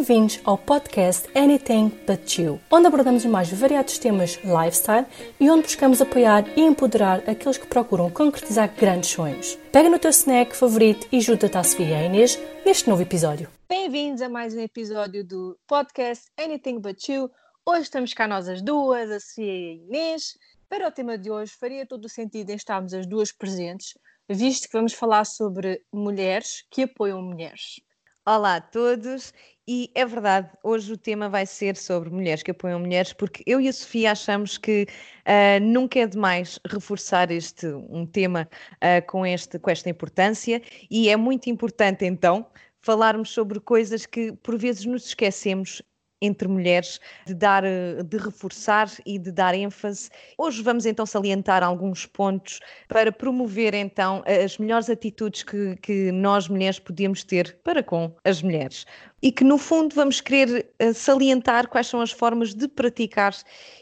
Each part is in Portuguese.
Bem-vindos ao podcast Anything But You, onde abordamos os mais variados temas lifestyle e onde buscamos apoiar e empoderar aqueles que procuram concretizar grandes sonhos. Pega no teu snack favorito e junta-te à Sofia e à Inês neste novo episódio. Bem-vindos a mais um episódio do podcast Anything But You. Hoje estamos cá nós as duas, a Sofia e a Inês. Para o tema de hoje, faria todo o sentido em estarmos as duas presentes, visto que vamos falar sobre mulheres que apoiam mulheres. Olá a todos, e é verdade, hoje o tema vai ser sobre mulheres que apoiam mulheres, porque eu e a Sofia achamos que uh, nunca é demais reforçar este um tema uh, com, este, com esta importância, e é muito importante então falarmos sobre coisas que por vezes nos esquecemos entre mulheres, de dar, eh, de reforçar e de dar ênfase. Hoje vamos então salientar alguns pontos para promover então as melhores atitudes que, que nós mulheres podemos ter para com as mulheres e que no fundo vamos querer eh, salientar quais são as formas de praticar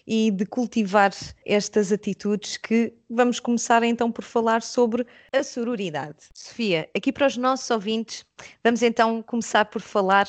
e de cultivar estas atitudes que vamos começar então por falar sobre a sororidade. Sofia, aqui para os nossos ouvintes, vamos então começar por falar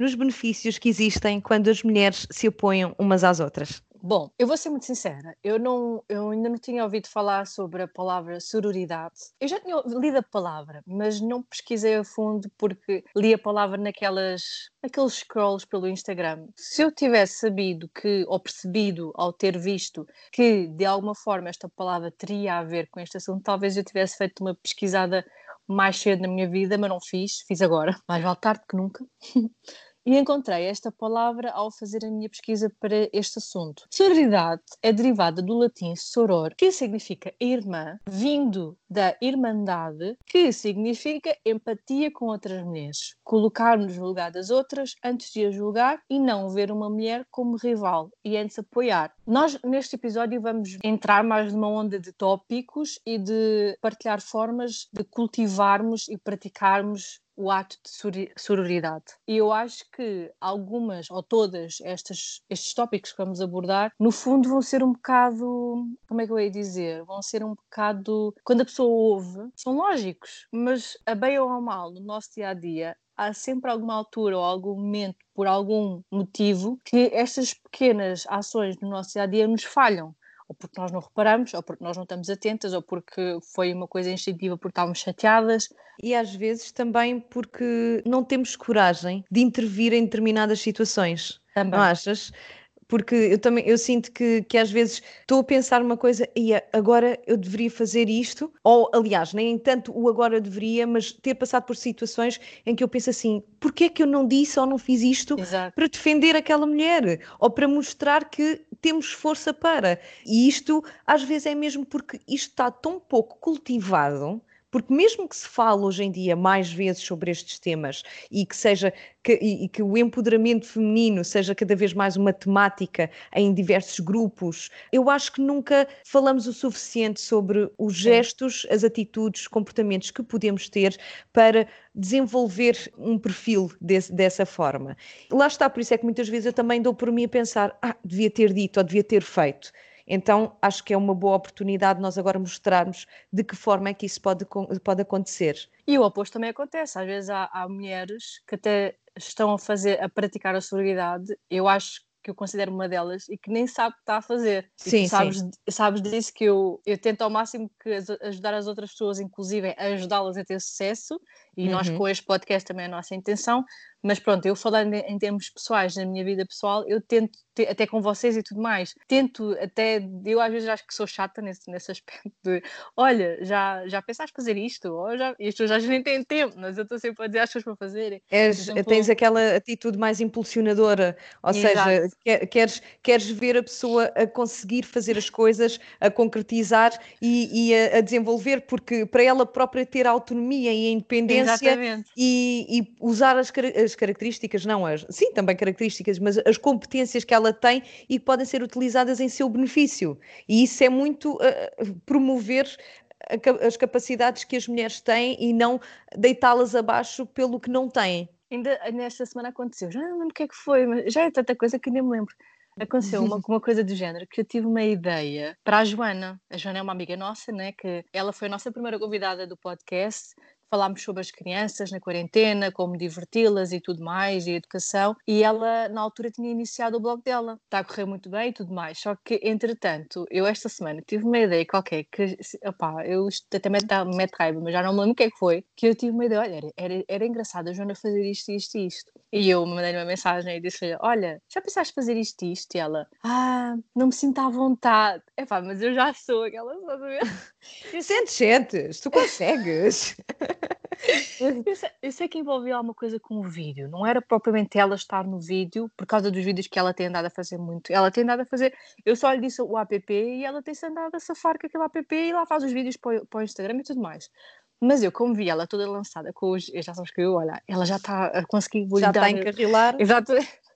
nos benefícios que existem quando as mulheres se apoiam umas às outras. Bom, eu vou ser muito sincera, eu, não, eu ainda não tinha ouvido falar sobre a palavra sororidade. Eu já tinha lido a palavra, mas não pesquisei a fundo porque li a palavra naquelas, naqueles scrolls pelo Instagram. Se eu tivesse sabido que, ou percebido ao ter visto que de alguma forma esta palavra teria a ver com este assunto, talvez eu tivesse feito uma pesquisada mais cedo na minha vida, mas não fiz, fiz agora, mais vale tarde que nunca. e encontrei esta palavra ao fazer a minha pesquisa para este assunto. Sororidade é derivada do latim soror, que significa irmã, vindo da irmandade, que significa empatia com outras mulheres, colocar-nos no lugar das outras antes de a julgar e não ver uma mulher como rival e antes apoiar. Nós, neste episódio, vamos entrar mais numa onda de tópicos e de partilhar formas de cultivarmos e praticarmos o ato de sororidade. E eu acho que algumas ou todas estas, estes tópicos que vamos abordar, no fundo, vão ser um bocado. Como é que eu ia dizer? Vão ser um bocado. Quando a pessoa ouve, são lógicos, mas a bem ou a mal, no nosso dia a dia, há sempre alguma altura ou algum momento, por algum motivo, que estas pequenas ações no nosso dia a dia nos falham ou porque nós não reparamos, ou porque nós não estamos atentas, ou porque foi uma coisa instintiva porque estávamos chateadas. E às vezes também porque não temos coragem de intervir em determinadas situações. Também. Não achas? Porque eu também eu sinto que, que às vezes estou a pensar uma coisa e agora eu deveria fazer isto, ou aliás, nem tanto o agora deveria, mas ter passado por situações em que eu penso assim, porquê é que eu não disse ou não fiz isto Exato. para defender aquela mulher, ou para mostrar que temos força para. E isto às vezes é mesmo porque isto está tão pouco cultivado porque mesmo que se fale hoje em dia mais vezes sobre estes temas e que seja que, e, e que o empoderamento feminino seja cada vez mais uma temática em diversos grupos, eu acho que nunca falamos o suficiente sobre os gestos, as atitudes, os comportamentos que podemos ter para desenvolver um perfil desse, dessa forma. Lá está, por isso é que muitas vezes eu também dou por mim a pensar, ah, devia ter dito ou devia ter feito. Então, acho que é uma boa oportunidade nós agora mostrarmos de que forma é que isso pode, pode acontecer. E o oposto também acontece. Às vezes há, há mulheres que até estão a fazer, a praticar a sororidade. Eu acho que eu considero uma delas e que nem sabe o que está a fazer. Sim, sabes, sim. sabes disso que eu, eu tento ao máximo que ajudar as outras pessoas, inclusive ajudá-las a ter sucesso, e uhum. nós com este podcast também é a nossa intenção, mas pronto, eu falando em termos pessoais, na minha vida pessoal, eu tento, até com vocês e tudo mais, tento até, eu às vezes acho que sou chata nesse, nesse aspecto de, olha, já, já pensaste fazer isto? Ou já, as pessoas já nem têm tempo, mas eu estou sempre a dizer às pessoas para fazerem. És, tens aquela atitude mais impulsionadora, ou Exato. seja, queres, queres ver a pessoa a conseguir fazer as coisas, a concretizar e, e a, a, desenvolver, porque para ela própria ter autonomia e a independência e, e, usar as, as as características, não as, sim, também características, mas as competências que ela tem e que podem ser utilizadas em seu benefício. E isso é muito uh, promover as capacidades que as mulheres têm e não deitá-las abaixo pelo que não têm. Ainda nesta semana aconteceu, já não lembro o que é que foi, mas já é tanta coisa que nem me lembro. Aconteceu uma, uma coisa do género que eu tive uma ideia para a Joana. A Joana é uma amiga nossa, né? Que ela foi a nossa primeira convidada do podcast falámos sobre as crianças na quarentena, como diverti-las e tudo mais, e educação, e ela na altura tinha iniciado o blog dela. Está a correr muito bem e tudo mais. Só que, entretanto, eu esta semana tive uma ideia qualquer que, opá, eu até me mete raiva, mas já não me lembro o que é que foi, que eu tive uma ideia, olha, era, era, engraçado a Joana fazer isto, isto e isto. E eu mandei-lhe uma mensagem e disse-lhe, olha, já pensaste fazer isto e isto? E ela, ah, não me sinto à vontade. É pá, mas eu já sou aquela, estás a ver? Sentes, sentes, tu consegues. eu, sei, eu, sei, que envolvia alguma coisa com o vídeo, não era propriamente ela estar no vídeo, por causa dos vídeos que ela tem andado a fazer muito. Ela tem andado a fazer, eu só lhe disse o app e ela tem-se andado a safar com aquele app e lá faz os vídeos para, para o Instagram e tudo mais. Mas eu, como vi ela toda lançada com os. Já sabes que eu, olha, ela já está a conseguir. Já está a encarrilar. Exato.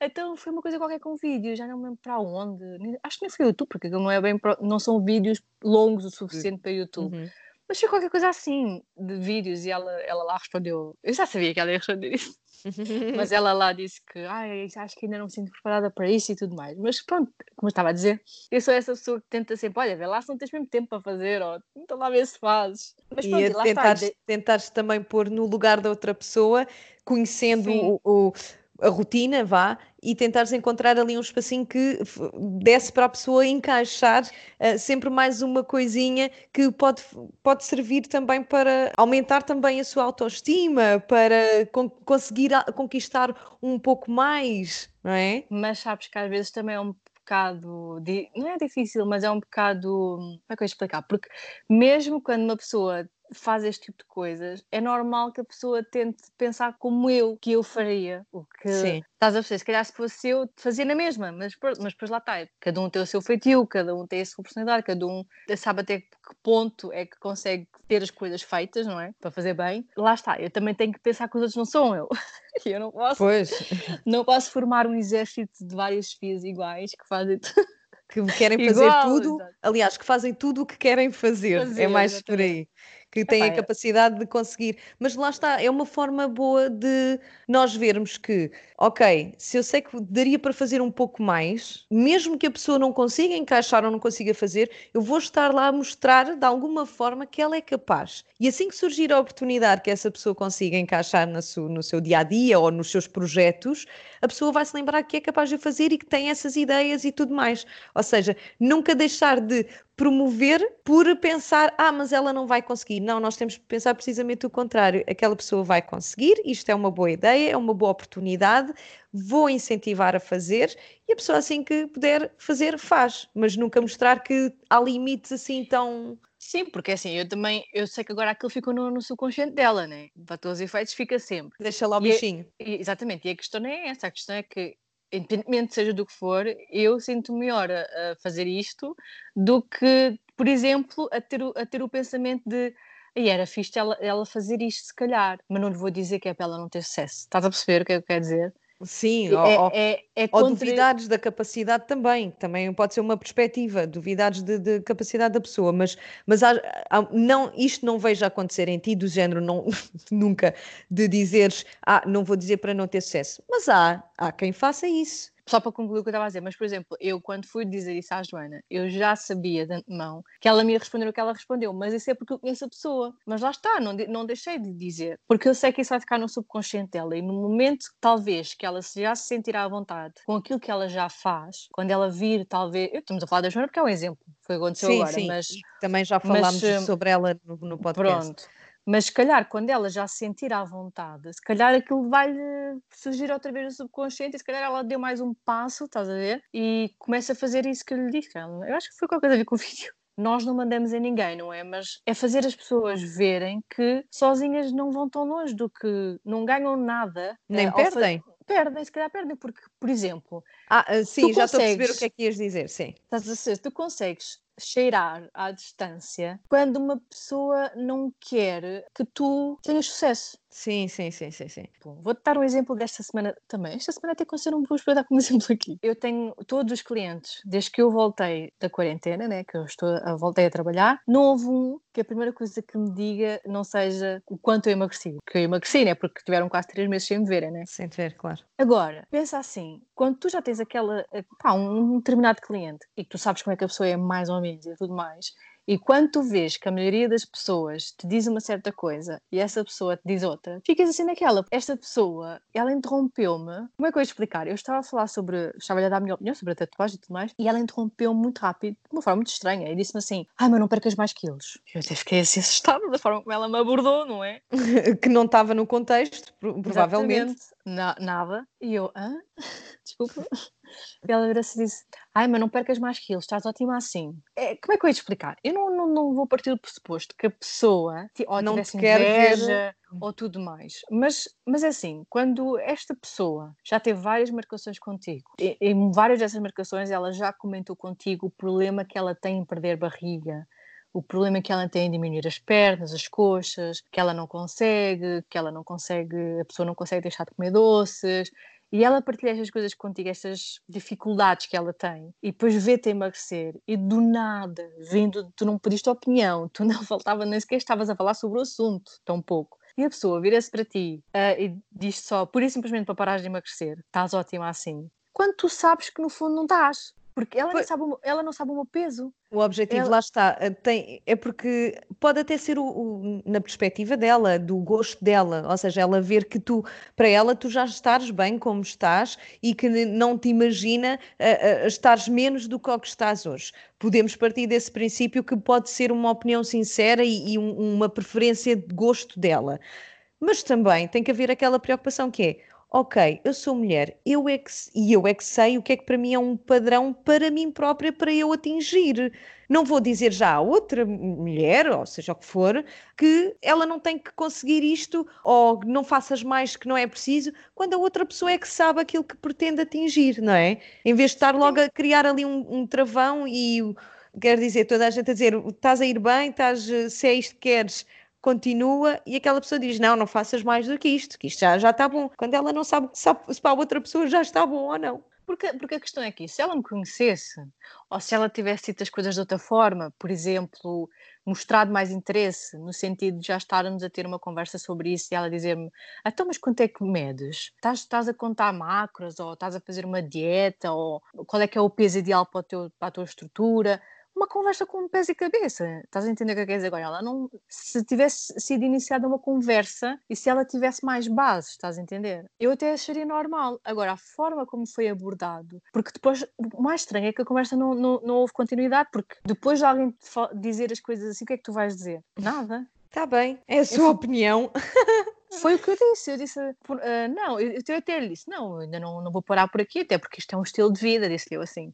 Então foi uma coisa qualquer com vídeo, já não me lembro para onde. Acho que nem foi YouTube, porque não, é bem, não são vídeos longos o suficiente para YouTube. Uhum. Mas foi qualquer coisa assim, de vídeos, e ela, ela lá respondeu. Eu já sabia que ela ia responder isso. Mas ela lá disse que Ai, acho que ainda não me sinto preparada para isso e tudo mais. Mas pronto, como eu estava a dizer, eu sou essa pessoa que tenta sempre, olha, vê lá se não tens mesmo tempo para fazer, ou então lá ver se fazes. Mas pronto, e, e tentares, está. tentares também pôr no lugar da outra pessoa, conhecendo o, o a rotina, vá, e tentares encontrar ali um espacinho que desse para a pessoa encaixar uh, sempre mais uma coisinha que pode, pode servir também para aumentar também a sua autoestima, para con conseguir conquistar um pouco mais, não é? Mas sabes que às vezes também é um bocado, não é difícil, mas é um bocado, como é que eu ia explicar? Porque mesmo quando uma pessoa faz este tipo de coisas, é normal que a pessoa tente pensar como eu, que eu faria. O que Sim. estás a perceber? Se calhar se fosse eu, fazia na mesma, mas, mas depois lá está. Cada um tem o seu feitio, cada um tem a sua personalidade, cada um sabe até que ponto é que consegue ter as coisas feitas, não é? Para fazer bem. Lá está, eu também tenho que pensar que os outros não são eu. E eu não posso. Pois. Não posso formar um exército de várias fias iguais que fazem tudo que querem fazer Igual, tudo, exatamente. aliás, que fazem tudo o que querem fazer, fazer é mais exatamente. por aí que têm a capacidade de conseguir. Mas lá está, é uma forma boa de nós vermos que, ok, se eu sei que daria para fazer um pouco mais, mesmo que a pessoa não consiga encaixar ou não consiga fazer, eu vou estar lá a mostrar de alguma forma que ela é capaz. E assim que surgir a oportunidade que essa pessoa consiga encaixar no seu, no seu dia a dia ou nos seus projetos, a pessoa vai se lembrar que é capaz de fazer e que tem essas ideias e tudo mais. Ou seja, nunca deixar de promover por pensar, ah, mas ela não vai conseguir. Não, nós temos que pensar precisamente o contrário. Aquela pessoa vai conseguir, isto é uma boa ideia, é uma boa oportunidade, vou incentivar a fazer e a pessoa assim que puder fazer, faz. Mas nunca mostrar que há limites assim tão. Sim, porque assim, eu também, eu sei que agora aquilo ficou no, no subconsciente dela, né? Para todos os efeitos fica sempre. Deixa lá o e é bichinho. É, exatamente, e a questão não é essa, a questão é que independentemente seja do que for, eu sinto melhor a, a, fazer isto do que, por exemplo, a ter o, a ter o pensamento de e era fixe ela, ela fazer isto se calhar, mas não lhe vou dizer que é para ela não ter sucesso. Estás a perceber o que é que eu quero dizer? Sim, é, ou, é, é contra... ou, duvidades da capacidade também, também pode ser uma perspectiva, duvidades de, de capacidade da pessoa, mas, mas há, há, não, isto não vejo acontecer em ti, do género não, nunca de dizeres, ah, não vou dizer para não ter sucesso, mas há, há quem faça isso só para concluir o que eu estava a dizer, mas por exemplo, eu quando fui dizer isso à Joana, eu já sabia de antemão que ela me ia responder o que ela respondeu, mas isso é porque eu conheço a pessoa. Mas lá está, não, de, não deixei de dizer, porque eu sei que isso vai ficar no subconsciente dela e no momento, talvez, que ela já se sentirá à vontade com aquilo que ela já faz, quando ela vir, talvez. Eu, estamos a falar da Joana porque é um exemplo, foi o que aconteceu sim, agora, sim. mas. Também já falámos mas, sobre ela no, no podcast. Pronto. Mas se calhar, quando ela já se sentir à vontade, se calhar aquilo vai-lhe surgir outra vez no subconsciente e se calhar ela deu mais um passo, estás a ver? E começa a fazer isso que eu lhe disse. Eu acho que foi qualquer coisa a ver com o vídeo. Nós não mandamos em ninguém, não é? Mas é fazer as pessoas verem que sozinhas não vão tão longe do que não ganham nada. Nem uh, perdem. Perdem, se calhar perdem, porque, por exemplo. Ah, ah sim, já estou a perceber o que é que ias dizer, sim. Estás a dizer, tu consegues cheirar à distância quando uma pessoa não quer que tu tenhas sucesso. Sim, sim, sim, sim, sim. Vou-te dar um exemplo desta semana também. Esta semana até aconteceu, não vou dar como exemplo aqui. Eu tenho todos os clientes, desde que eu voltei da quarentena, né, que eu estou, voltei a trabalhar, não houve um que a primeira coisa que me diga não seja o quanto eu emagreci. Que eu emagreci, né, porque tiveram quase três meses sem me verem, né? Sem te ver, claro. Agora, pensa assim, quando tu já tens aquela, pá, um determinado cliente e que tu sabes como é que a pessoa é mais ou menos e tudo mais, E quando tu vês que a maioria das pessoas te diz uma certa coisa e essa pessoa te diz outra, ficas assim naquela. Esta pessoa, ela interrompeu-me. Como é que eu ia explicar? Eu estava a falar sobre. Estava a dar a minha opinião sobre a tatuagem e tudo mais, e ela interrompeu-me muito rápido, de uma forma muito estranha, e disse-me assim: Ai, mas não percas mais quilos. Eu até fiquei assim assustada da forma como ela me abordou, não é? que não estava no contexto, provavelmente. Na, nada. E eu, hã? Desculpa. E ela virou-se e disse: Ai, mas não percas mais quilos, estás ótima assim. É, como é que eu ia te explicar? Eu não, não, não vou partir do pressuposto que a pessoa ou não tivesse inveja ver... ou tudo mais. Mas, mas é assim, quando esta pessoa já teve várias marcações contigo, e, em várias dessas marcações ela já comentou contigo o problema que ela tem em perder barriga, o problema que ela tem em diminuir as pernas, as coxas, que ela não consegue, que ela não consegue, a pessoa não consegue deixar de comer doces, e ela partilha estas coisas contigo, estas dificuldades que ela tem, e depois vê-te emagrecer, e do nada, vindo, tu não pediste opinião, tu não faltava nem sequer estavas a falar sobre o assunto, tão pouco. E a pessoa vira-se para ti uh, e diz só, pura e simplesmente para parares de emagrecer, estás ótima assim. Quando tu sabes que no fundo não estás. Porque ela, não sabe, ela não sabe o meu peso. O objetivo, ela... lá está, eh, tem, é porque pode até ser o, o, na perspectiva dela, do gosto dela, ou seja, ela ver que tu, para ela, tu já estás bem como estás e que não te imagina uh, uh, estares menos do que o que estás hoje. Podemos partir desse princípio que pode ser uma opinião sincera e, e um, uma preferência de gosto dela. Mas também tem que haver aquela preocupação que é ok, eu sou mulher, eu é que, e eu é que sei o que é que para mim é um padrão para mim própria para eu atingir. Não vou dizer já a outra mulher, ou seja o que for, que ela não tem que conseguir isto ou não faças mais que não é preciso, quando a outra pessoa é que sabe aquilo que pretende atingir, não é? Em vez de estar logo a criar ali um, um travão e quer dizer, toda a gente a dizer estás a ir bem, estás, se é isto que queres, continua e aquela pessoa diz: Não, não faças mais do que isto, que isto já, já está bom. Quando ela não sabe se para a outra pessoa já está bom ou não. Porque, porque a questão é que se ela me conhecesse, ou se ela tivesse dito as coisas de outra forma, por exemplo, mostrado mais interesse, no sentido de já estarmos a ter uma conversa sobre isso e ela dizer-me: Então, mas quanto é que medes? Estás, estás a contar macros, ou estás a fazer uma dieta, ou qual é que é o peso ideal para, teu, para a tua estrutura? Uma conversa com pés e cabeça. Estás a entender o que é quer dizer agora? Ela não, se tivesse sido iniciada uma conversa e se ela tivesse mais bases, estás a entender? Eu até acharia normal. Agora, a forma como foi abordado, porque depois, o mais estranho é que a conversa não, não, não houve continuidade, porque depois de alguém dizer as coisas assim, o que é que tu vais dizer? Nada. Está bem, é a sua eu, opinião. Foi o que eu disse. Eu disse, uh, não, eu, eu até lhe disse, não, ainda não, não vou parar por aqui, até porque isto é um estilo de vida, disse-lhe eu assim.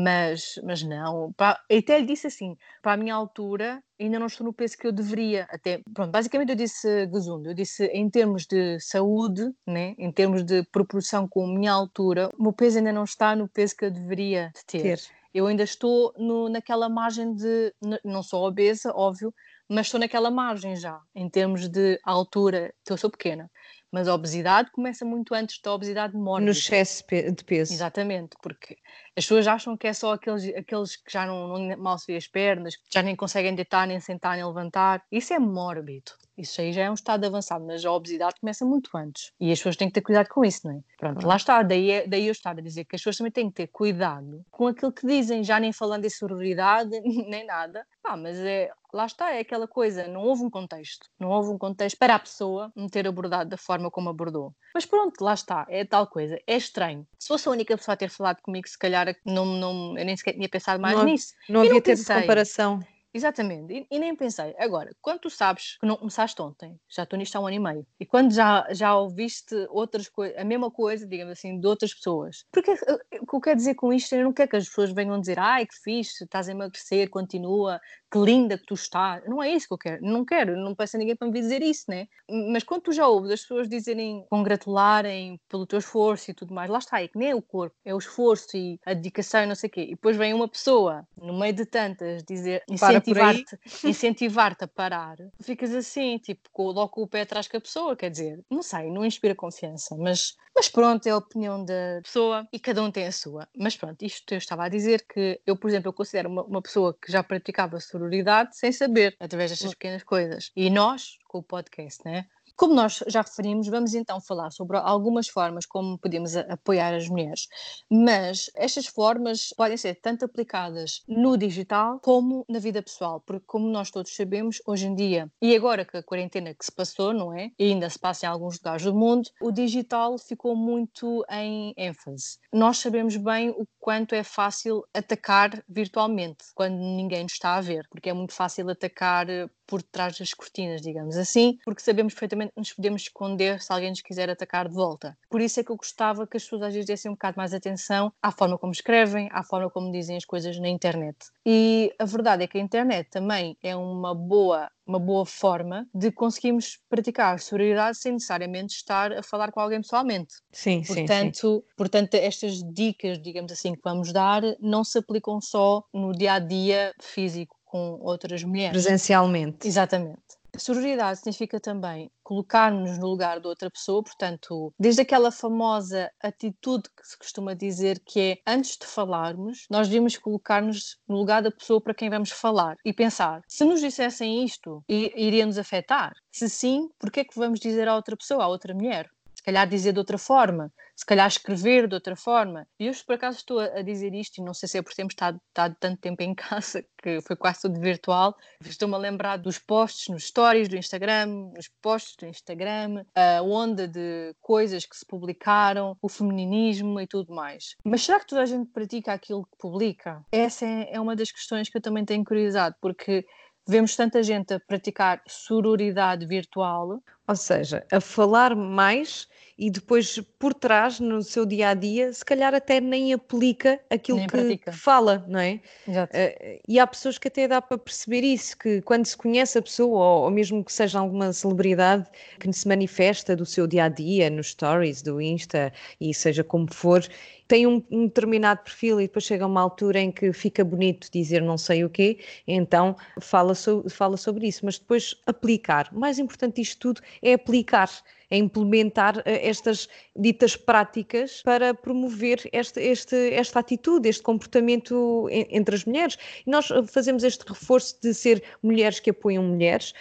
Mas, mas não, para, até lhe disse assim, para a minha altura ainda não estou no peso que eu deveria, até, pronto, basicamente eu disse gazundo, eu disse em termos de saúde, né, em termos de proporção com a minha altura, o meu peso ainda não está no peso que eu deveria ter. ter. Eu ainda estou no, naquela margem de, não sou obesa, óbvio, mas estou naquela margem já, em termos de altura, que eu sou pequena. Mas a obesidade começa muito antes da obesidade mórbida. No excesso de peso. Exatamente, porque as pessoas acham que é só aqueles, aqueles que já não, não mal se vê as pernas, que já nem conseguem deitar, nem sentar, nem levantar. Isso é mórbido. Isso aí já é um estado avançado, mas a obesidade começa muito antes. E as pessoas têm que ter cuidado com isso, não é? Pronto, lá está. Daí, é, daí eu estar a dizer que as pessoas também têm que ter cuidado com aquilo que dizem, já nem falando em sororidade, nem nada. Ah, mas é, lá está, é aquela coisa, não houve um contexto. Não houve um contexto para a pessoa me ter abordado da forma como abordou. Mas pronto, lá está, é tal coisa. É estranho. Se fosse a única pessoa a ter falado comigo, se calhar não, não, eu nem sequer tinha pensado mais não, nisso. Não havia ter comparação. Exatamente, e, e, nem pensei. Agora, quando tu sabes que não começaste ontem, já estou nisto há um ano e meio, e quando já, já ouviste outras coisas, a mesma coisa, digamos assim, de outras pessoas, porque eh, o que eu quero dizer com isto? Eu não quero que as pessoas venham dizer, ai que fixe, estás a emagrecer, continua, que linda que tu estás. Não é isso que eu quero. Não quero, não peço a ninguém para me dizer isso, né? Mas quando tu já ouves as pessoas dizerem, congratularem pelo teu esforço e tudo mais, lá está, é que nem é o corpo, é o esforço e a dedicação e não sei o quê. E depois vem uma pessoa, no meio de tantas, dizer, incentivar-te incentivar a parar, ficas assim, tipo, logo o pé atrás com a pessoa, quer dizer, não sei, não inspira confiança, mas, mas pronto, é a opinião da pessoa e cada um tem a sua. Mas pronto, isto eu estava a dizer que eu, por exemplo, eu considero uma, uma pessoa que já praticava sororidade sem saber, através destas pequenas coisas. E nós, com o podcast, né? Como nós já referimos, vamos então falar sobre algumas formas como podemos apoiar as mulheres, mas estas formas podem ser tanto aplicadas no digital como na vida pessoal, porque como nós todos sabemos, hoje em dia, e agora que a quarentena que se passou, não é? E ainda se passa em alguns lugares do mundo, o digital ficou muito em ênfase. Nós sabemos bem o quanto é fácil atacar virtualmente, quando ninguém nos está a ver, porque é muito fácil atacar eh, por trás das cortinas, digamos assim, porque sabemos perfeitamente que nos podemos esconder se alguém nos quiser atacar de volta. Por isso é que eu gostava que as pessoas às vezes dessem um bocado mais atenção à forma como escrevem, à forma como dizem as coisas na internet. E a verdade é que a internet também é uma boa uma boa forma de conseguirmos praticar sororidade sem necessariamente estar a falar com alguém pessoalmente. Sim, portanto, sim, sim. Portanto, estas dicas, digamos assim, que vamos dar, não se aplicam só no dia a dia físico com outras mulheres. Presencialmente. Exatamente. Sororidade significa também colocar-nos no lugar de outra pessoa, portanto, desde aquela famosa atitude que se costuma dizer que é antes de falarmos, nós devemos colocar-nos no lugar da pessoa para quem vamos falar e pensar: se nos dissessem isto, iria nos afetar? Se sim, por que é que vamos dizer à outra pessoa, à outra mulher? Calhar dizer de outra forma, se calhar escrever de outra forma. E eu, por acaso, estou a dizer isto, e não sei se é por termos estado, estado tanto tempo em casa, que foi quase tudo virtual, estou-me a lembrar dos posts nos stories do Instagram, nos posts do Instagram, a onda de coisas que se publicaram, o femininismo e tudo mais. Mas será que toda a gente pratica aquilo que publica? Essa é, é uma das questões que eu também tenho curiosidade, porque vemos tanta gente a praticar sororidade virtual. Ou seja, a falar mais e depois por trás, no seu dia a dia, se calhar até nem aplica aquilo nem que, que, fala, não é? Exato. Uh, e há pessoas que até dá para perceber isso, que quando se conhece a pessoa, ou, ou, mesmo que seja alguma celebridade que se manifesta do seu dia a dia, nos stories do Insta e seja como for, tem um, um, determinado perfil e depois chega uma altura em que fica bonito dizer não sei o quê, então fala, so, fala sobre isso, mas depois aplicar. O mais importante disto tudo é aplicar é implementar eh, estas ditas práticas para promover este, este, esta atitude, este comportamento entre as mulheres. E nós fazemos este reforço de ser mulheres que apoiam mulheres,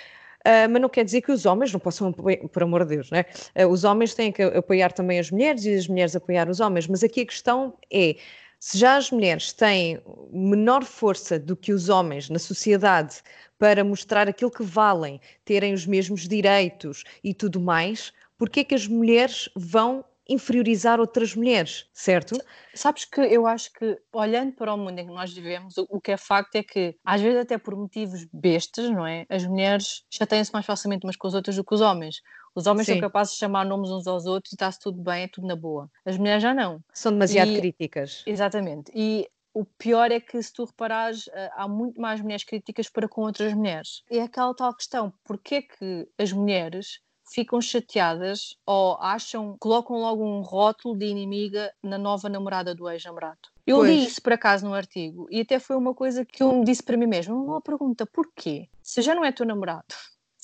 Uh, mas não quer dizer que os homens não possam por amor de Deus, né? Uh, os homens têm que apoiar também as mulheres e as mulheres apoiar os homens, mas aqui a questão é. Se já as mulheres têm menor força do que os homens na sociedade para mostrar aquilo que valem, terem os mesmos direitos e tudo mais, porque é que as mulheres vão inferiorizar outras mulheres, certo? Sabes que eu acho que, olhando para o mundo em que nós vivemos, o, que é facto é que, às vezes, até por motivos bestas, não é? As mulheres chateiam-se mais facilmente umas com as outras do que os homens. Os homens Sim. são capazes de chamar nomes uns aos outros e está-se tudo bem, é tudo na boa. As mulheres já não. São demasiado e, críticas. Exatamente. E o pior é que, se tu reparares, eh, há muito mais mulheres críticas para com outras mulheres. E é aquela tal questão: porquê é que as mulheres ficam chateadas ou acham, colocam logo um rótulo de inimiga na nova namorada do ex-namorado. Eu pois. li isso por acaso num artigo e até foi uma coisa que eu me disse para mim mesma, uma pergunta, porquê? Se já não é teu namorado,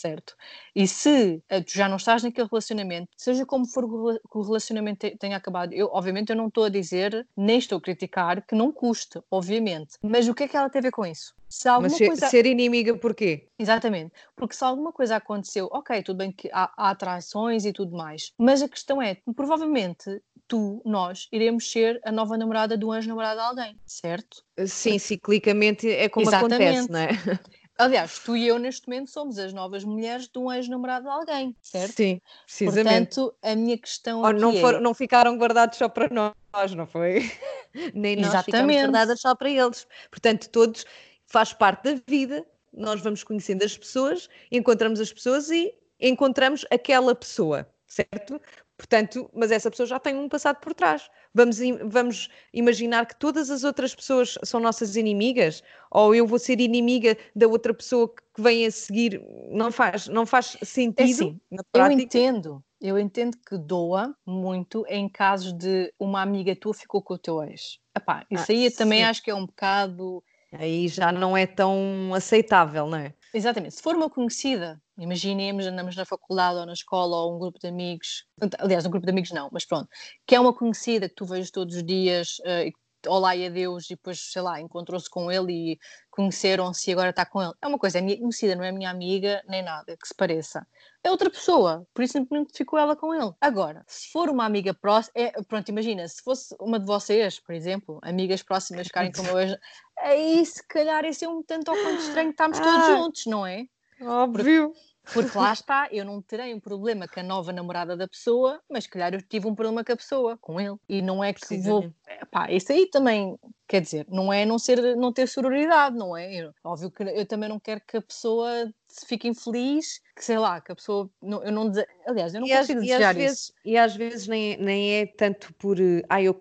certo? E se uh, tu já não estás naquele relacionamento, seja como for que o relacionamento tenha acabado, eu obviamente eu não estou a dizer, nem estou a criticar que não custe, obviamente. Mas o que é que ela tem a ver com isso? Se alguma Mas ser, coisa... ser inimiga porquê? Exatamente. Porque se alguma coisa aconteceu, ok, tudo bem que há, há atrações e tudo mais, mas a questão é, provavelmente tu, nós, iremos ser a nova namorada do ex-namorado de alguém, certo? Sim, ciclicamente é como Exatamente. acontece, não é? Aliás, tu e eu neste momento somos as novas mulheres de um ex-namorado de alguém, certo? Sim, precisamente. Portanto, a minha questão Ou não, for, é... não ficaram guardados só para nós, não foi? Nem nós Exatamente. ficamos guardadas só para eles. Portanto, todos faz parte da vida. Nós vamos conhecendo as pessoas, encontramos as pessoas e encontramos aquela pessoa, certo? Portanto, mas essa pessoa já tem um passado por trás. Vamos, vamos imaginar que todas as outras pessoas são nossas inimigas, ou eu vou ser inimiga da outra pessoa que vem a seguir. Não faz, não faz sentido. É assim, eu entendo, eu entendo que doa muito em casos de uma amiga tua ficou com o teu ex. Epá, isso ah, aí também sim. acho que é um bocado. Aí já não é tão aceitável, não é? Exatamente. Se for uma conhecida, imaginemos, andamos na faculdade ou na escola ou um grupo de amigos, aliás, um grupo de amigos não, mas pronto, que é uma conhecida que tu vejas todos os dias uh, e olá e adeus e depois, sei lá, encontrou-se com ele e conheceram-se e agora está com ele. É uma coisa, é minha conhecida, não é minha amiga, nem nada que se pareça. É outra pessoa, por isso simplesmente ficou ela com ele. Agora, se for uma amiga próxima, é, pronto, imagina, se fosse uma de vocês, por exemplo, amigas próximas ficarem como hoje, aí se calhar esse é um tanto ao quanto estranho que estamos todos ah, juntos, não é? Óbvio. Porque porque lá está, eu não terei um problema com a nova namorada da pessoa, mas calhar eu tive um problema com a pessoa, com ele. E não é que vou. Pá, isso aí também, quer dizer, não é não, ser, não ter sororidade, não é? Eu, óbvio que eu também não quero que a pessoa se fique infeliz, que sei lá, que a pessoa. Não, eu não. Aliás, eu não e consigo às, desejar e às isso. Vezes, e às vezes nem, nem é tanto por. Ah, eu,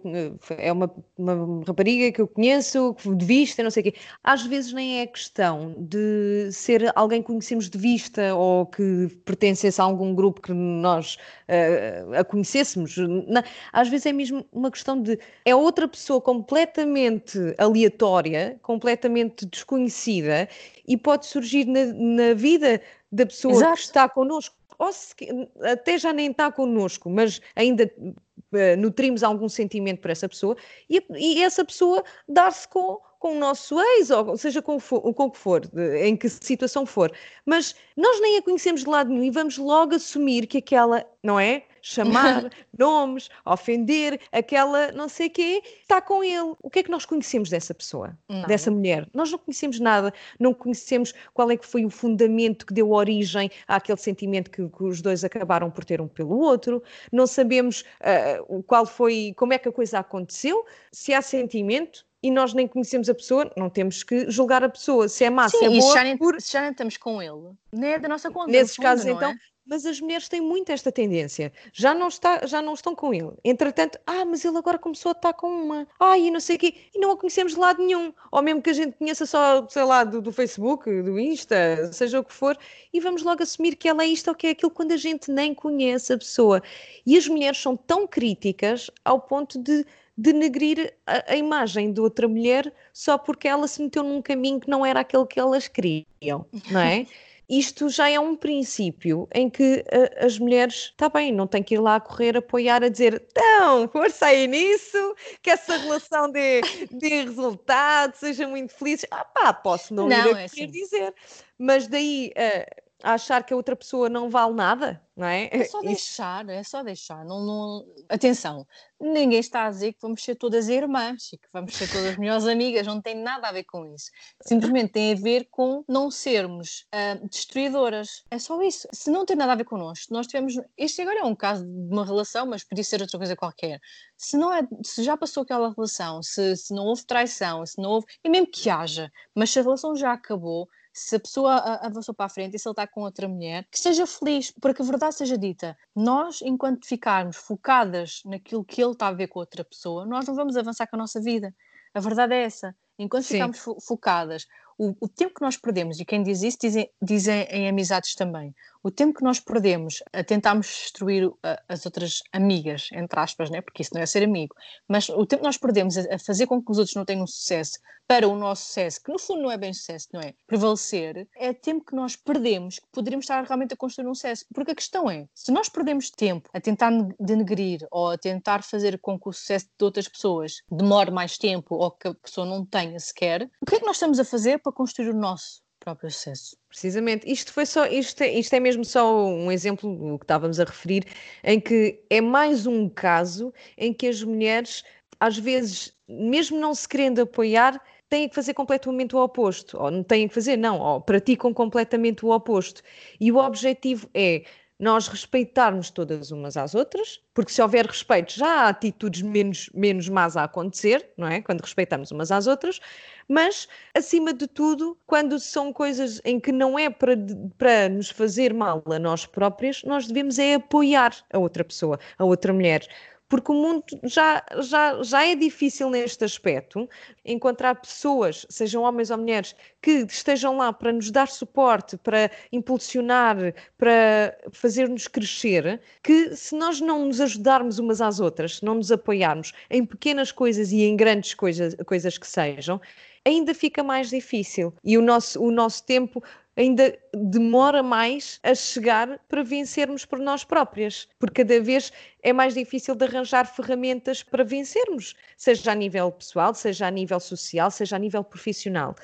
é uma, uma rapariga que eu conheço, de vista, não sei o quê. Às vezes nem é questão de ser alguém que conhecemos de vista ou que pertencesse a algum grupo que nós uh, a conhecêssemos. Não, às vezes é mesmo uma questão de. É outra pessoa completamente aleatória, completamente desconhecida e pode surgir na, na vida da pessoa Exato. que está connosco, ou se, até já nem está connosco, mas ainda uh, nutrimos algum sentimento por essa pessoa, e, e essa pessoa dar-se com, com o nosso ex, ou seja, com, com o que for, em que situação for. Mas nós nem a conhecemos de lado nenhum e vamos logo assumir que aquela, não é? Chamar nomes, ofender, aquela não sei quê, está com ele. O que é que nós conhecemos dessa pessoa, não. dessa mulher? Nós não conhecemos nada, não conhecemos qual é que foi o fundamento que deu origem àquele sentimento que, que os dois acabaram por ter um pelo outro, não sabemos uh, qual foi, como é que a coisa aconteceu, se há sentimento, e nós nem conhecemos a pessoa, não temos que julgar a pessoa se é má, Sim, se é boa. Se já, nem, por... se já nem estamos com ele, não é da nossa conta. Nesses fundo, casos, então, é? mas as mulheres têm muito esta tendência, já não, está, já não estão com ele. Entretanto, ah, mas ele agora começou a estar com uma, ah, e não sei o quê, e não a conhecemos de lado nenhum, ou mesmo que a gente conheça só, sei lá, do, do Facebook, do Insta, seja o que for, e vamos logo assumir que ela é isto ou que é aquilo quando a gente nem conhece a pessoa. E as mulheres são tão críticas ao ponto de denegrir a, a, imagem de outra mulher só porque ela se meteu num caminho que não era aquele que elas queriam, não é? Isto já é um princípio em que uh, as mulheres, está bem, não têm que ir lá a correr, apoiar, a dizer, então, força aí nisso, que essa relação dê, dê resultado, seja muito feliz. Ah pá, posso não, não ir a é assim. dizer. Mas daí uh, a achar que a outra pessoa não vale nada, não é? É só deixar, é só deixar. Não, não... Atenção, ninguém está a dizer que vamos ser todas irmãs e que vamos ser todas melhores amigas, não tem nada a ver com isso. Simplesmente tem a ver com não sermos uh, destruidoras. É só isso. Se não tem nada a ver connosco, nós tivemos. Este agora é um caso de uma relação, mas podia ser outra coisa qualquer. Se, não é, se já passou aquela relação, se, se não houve traição, se não houve. E mesmo que haja, mas se a relação já acabou se a pessoa avançou para a frente e se ele está com outra mulher, que seja feliz, porque a verdade seja dita. Nós, enquanto ficarmos focadas naquilo que ele está a ver com outra pessoa, nós não vamos avançar com a nossa vida. A verdade é essa. Enquanto Sim. ficamos fo focadas, o, o, tempo que nós perdemos, e quem diz isso dizem, dizem em amizades também, o tempo que nós perdemos a tentarmos destruir as outras amigas, entre aspas, né? porque isso não é ser amigo, mas o tempo que nós perdemos a, a fazer com que os outros não tenham sucesso para o nosso sucesso, que no fundo não é bem sucesso, não é? Prevalecer, é tempo que nós perdemos, que poderíamos estar realmente a construir um sucesso. Porque a questão é, se nós perdemos tempo a tentar denegrir ou a tentar fazer com que o sucesso de outras pessoas demore mais tempo ou que a pessoa não tenha sequer, o que é que nós estamos a fazer para construir o nosso? Próprio sucesso. Precisamente, isto foi só, isto é, isto é mesmo só um exemplo que estávamos a referir, em que é mais um caso em que as mulheres, às vezes, mesmo não se querendo apoiar, têm que fazer completamente o oposto, ou não têm que fazer, não, ou praticam completamente o oposto. E o objetivo é nós respeitarmos todas umas às outras, porque se houver respeito já há atitudes menos, menos más a acontecer, não é? Quando respeitamos umas às outras, mas acima de tudo, quando são coisas em que não é para, para nos fazer mal a nós próprias, nós devemos é apoiar a outra pessoa, a outra mulher porque o mundo já, já, já é difícil neste aspecto. Encontrar pessoas, sejam homens ou mulheres, que estejam lá para nos dar suporte, para impulsionar, para fazer-nos crescer, que se nós não nos ajudarmos umas às outras, se não nos apoiarmos em pequenas coisas e em grandes coisas, coisas que sejam, ainda fica mais difícil. E o nosso, o nosso tempo ainda demora mais a chegar para vencermos por nós próprias, porque cada vez é mais difícil de arranjar ferramentas para vencermos, seja a nível pessoal, seja a nível social, seja a nível profissional.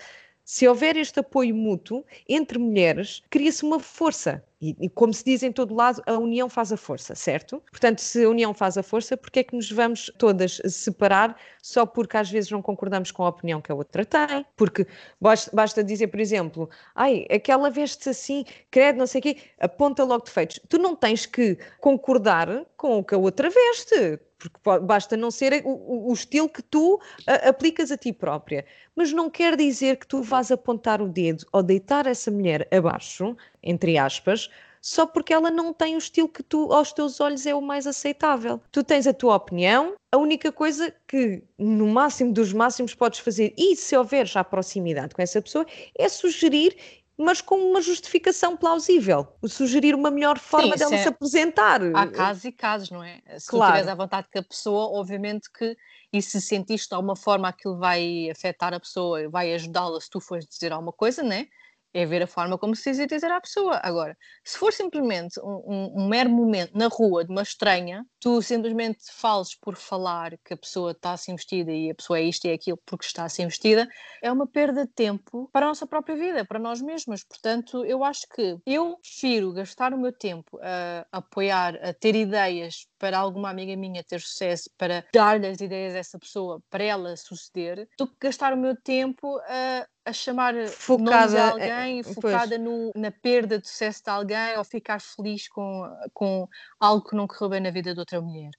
Se houver este apoio mútuo entre mulheres, cria-se uma força. E, e, como se diz em todo lado, a união faz a força, certo? Portanto, se a união faz a força, porque é que nos vamos todas separar só porque às vezes não concordamos com a opinião que a outra tem? Porque basta, basta dizer, por exemplo, ai, aquela veste assim, credo, não sei o quê, aponta logo defeitos. Tu não tens que concordar com o que a outra veste porque basta não ser o, o estilo que tu a, aplicas a ti própria. Mas não quer dizer que tu vás apontar o dedo ou deitar essa mulher abaixo, entre aspas, só porque ela não tem o estilo que tu, aos teus olhos, é o mais aceitável. Tu tens a tua opinião, a única coisa que, no máximo dos máximos, podes fazer, e se houver já proximidade com essa pessoa, é sugerir mas com uma justificação plausível, sugerir uma melhor forma Sim, dela é... se apresentar. Há casos e casos, não é? Se claro. tu tiveres à vontade com a pessoa, obviamente que, e se sentiste de alguma forma aquilo vai afetar a pessoa, vai ajudá-la se tu fores dizer alguma coisa, né? é ver a forma como se diz dizer à pessoa. Agora, se for simplesmente um, um, um, mero momento na rua de uma estranha, tu simplesmente fales por falar que a pessoa está assim vestida e a pessoa é isto e é aquilo porque está assim vestida, é uma perda de tempo para a nossa própria vida, para nós mesmos. Portanto, eu acho que eu prefiro gastar o meu tempo a apoiar, a ter ideias para alguma amiga minha ter sucesso, para dar-lhe as ideias a essa pessoa, para ela suceder, do que gastar o meu tempo a a chamar focada de alguém, focada no, na perda de sucesso de alguém ou ficar feliz com, com algo que não correu bem na vida de outra mulher.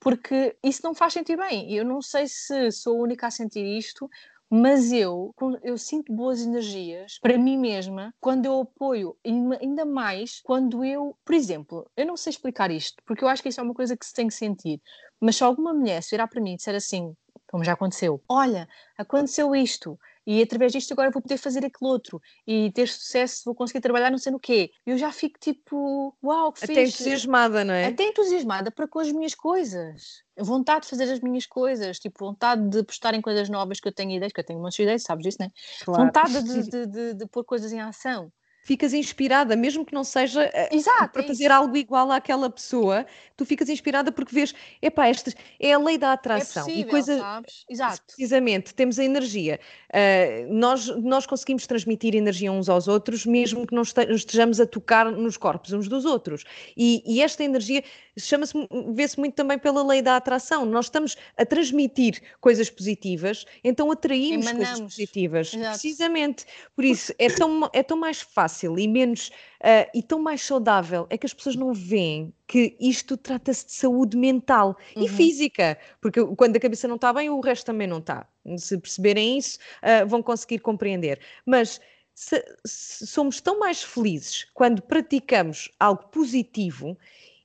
Porque isso não faz sentir bem. Eu não sei se sou a única a sentir isto, mas eu, eu sinto boas energias para mim mesma quando eu apoio, ainda mais quando eu, por exemplo, eu não sei explicar isto, porque eu acho que isso é uma coisa que se tem que sentir, mas se alguma mulher se virar para mim e disser assim, como já aconteceu, olha, aconteceu isto, e através disto agora vou poder fazer aquele outro e ter sucesso, vou conseguir trabalhar não sei no quê. Eu já fico tipo, uau, que Até entusiasmada, não é? Até entusiasmada para com as minhas coisas. Vontade de fazer as minhas coisas, tipo, vontade de postar em coisas novas que eu tenho ideias, que eu tenho muitas ideias, sabes disso, não é? Claro. Vontade de, de, de, de pôr coisas em ação ficas inspirada, mesmo que não seja eh, Exato, para é fazer algo igual àquela pessoa, tu ficas inspirada porque vês, epá, esta é a lei da atração. É possível, e coisa, sabes? Exato. Precisamente, temos a energia. Uh, nós, nós conseguimos transmitir energia uns aos outros, mesmo que não estejamos a tocar nos corpos uns dos outros. E, e esta energia chama-se, vê-se muito também pela lei da atração. Nós estamos a transmitir coisas positivas, então atraímos Emanamos. coisas positivas. Exato. Precisamente. Por isso, é tão, é tão mais fácil e menos uh, e tão mais saudável é que as pessoas não veem que isto trata-se de saúde mental uhum. e física, porque quando a cabeça não está bem, o resto também não está. Se perceberem isso, uh, vão conseguir compreender. Mas se, se somos tão mais felizes quando praticamos algo positivo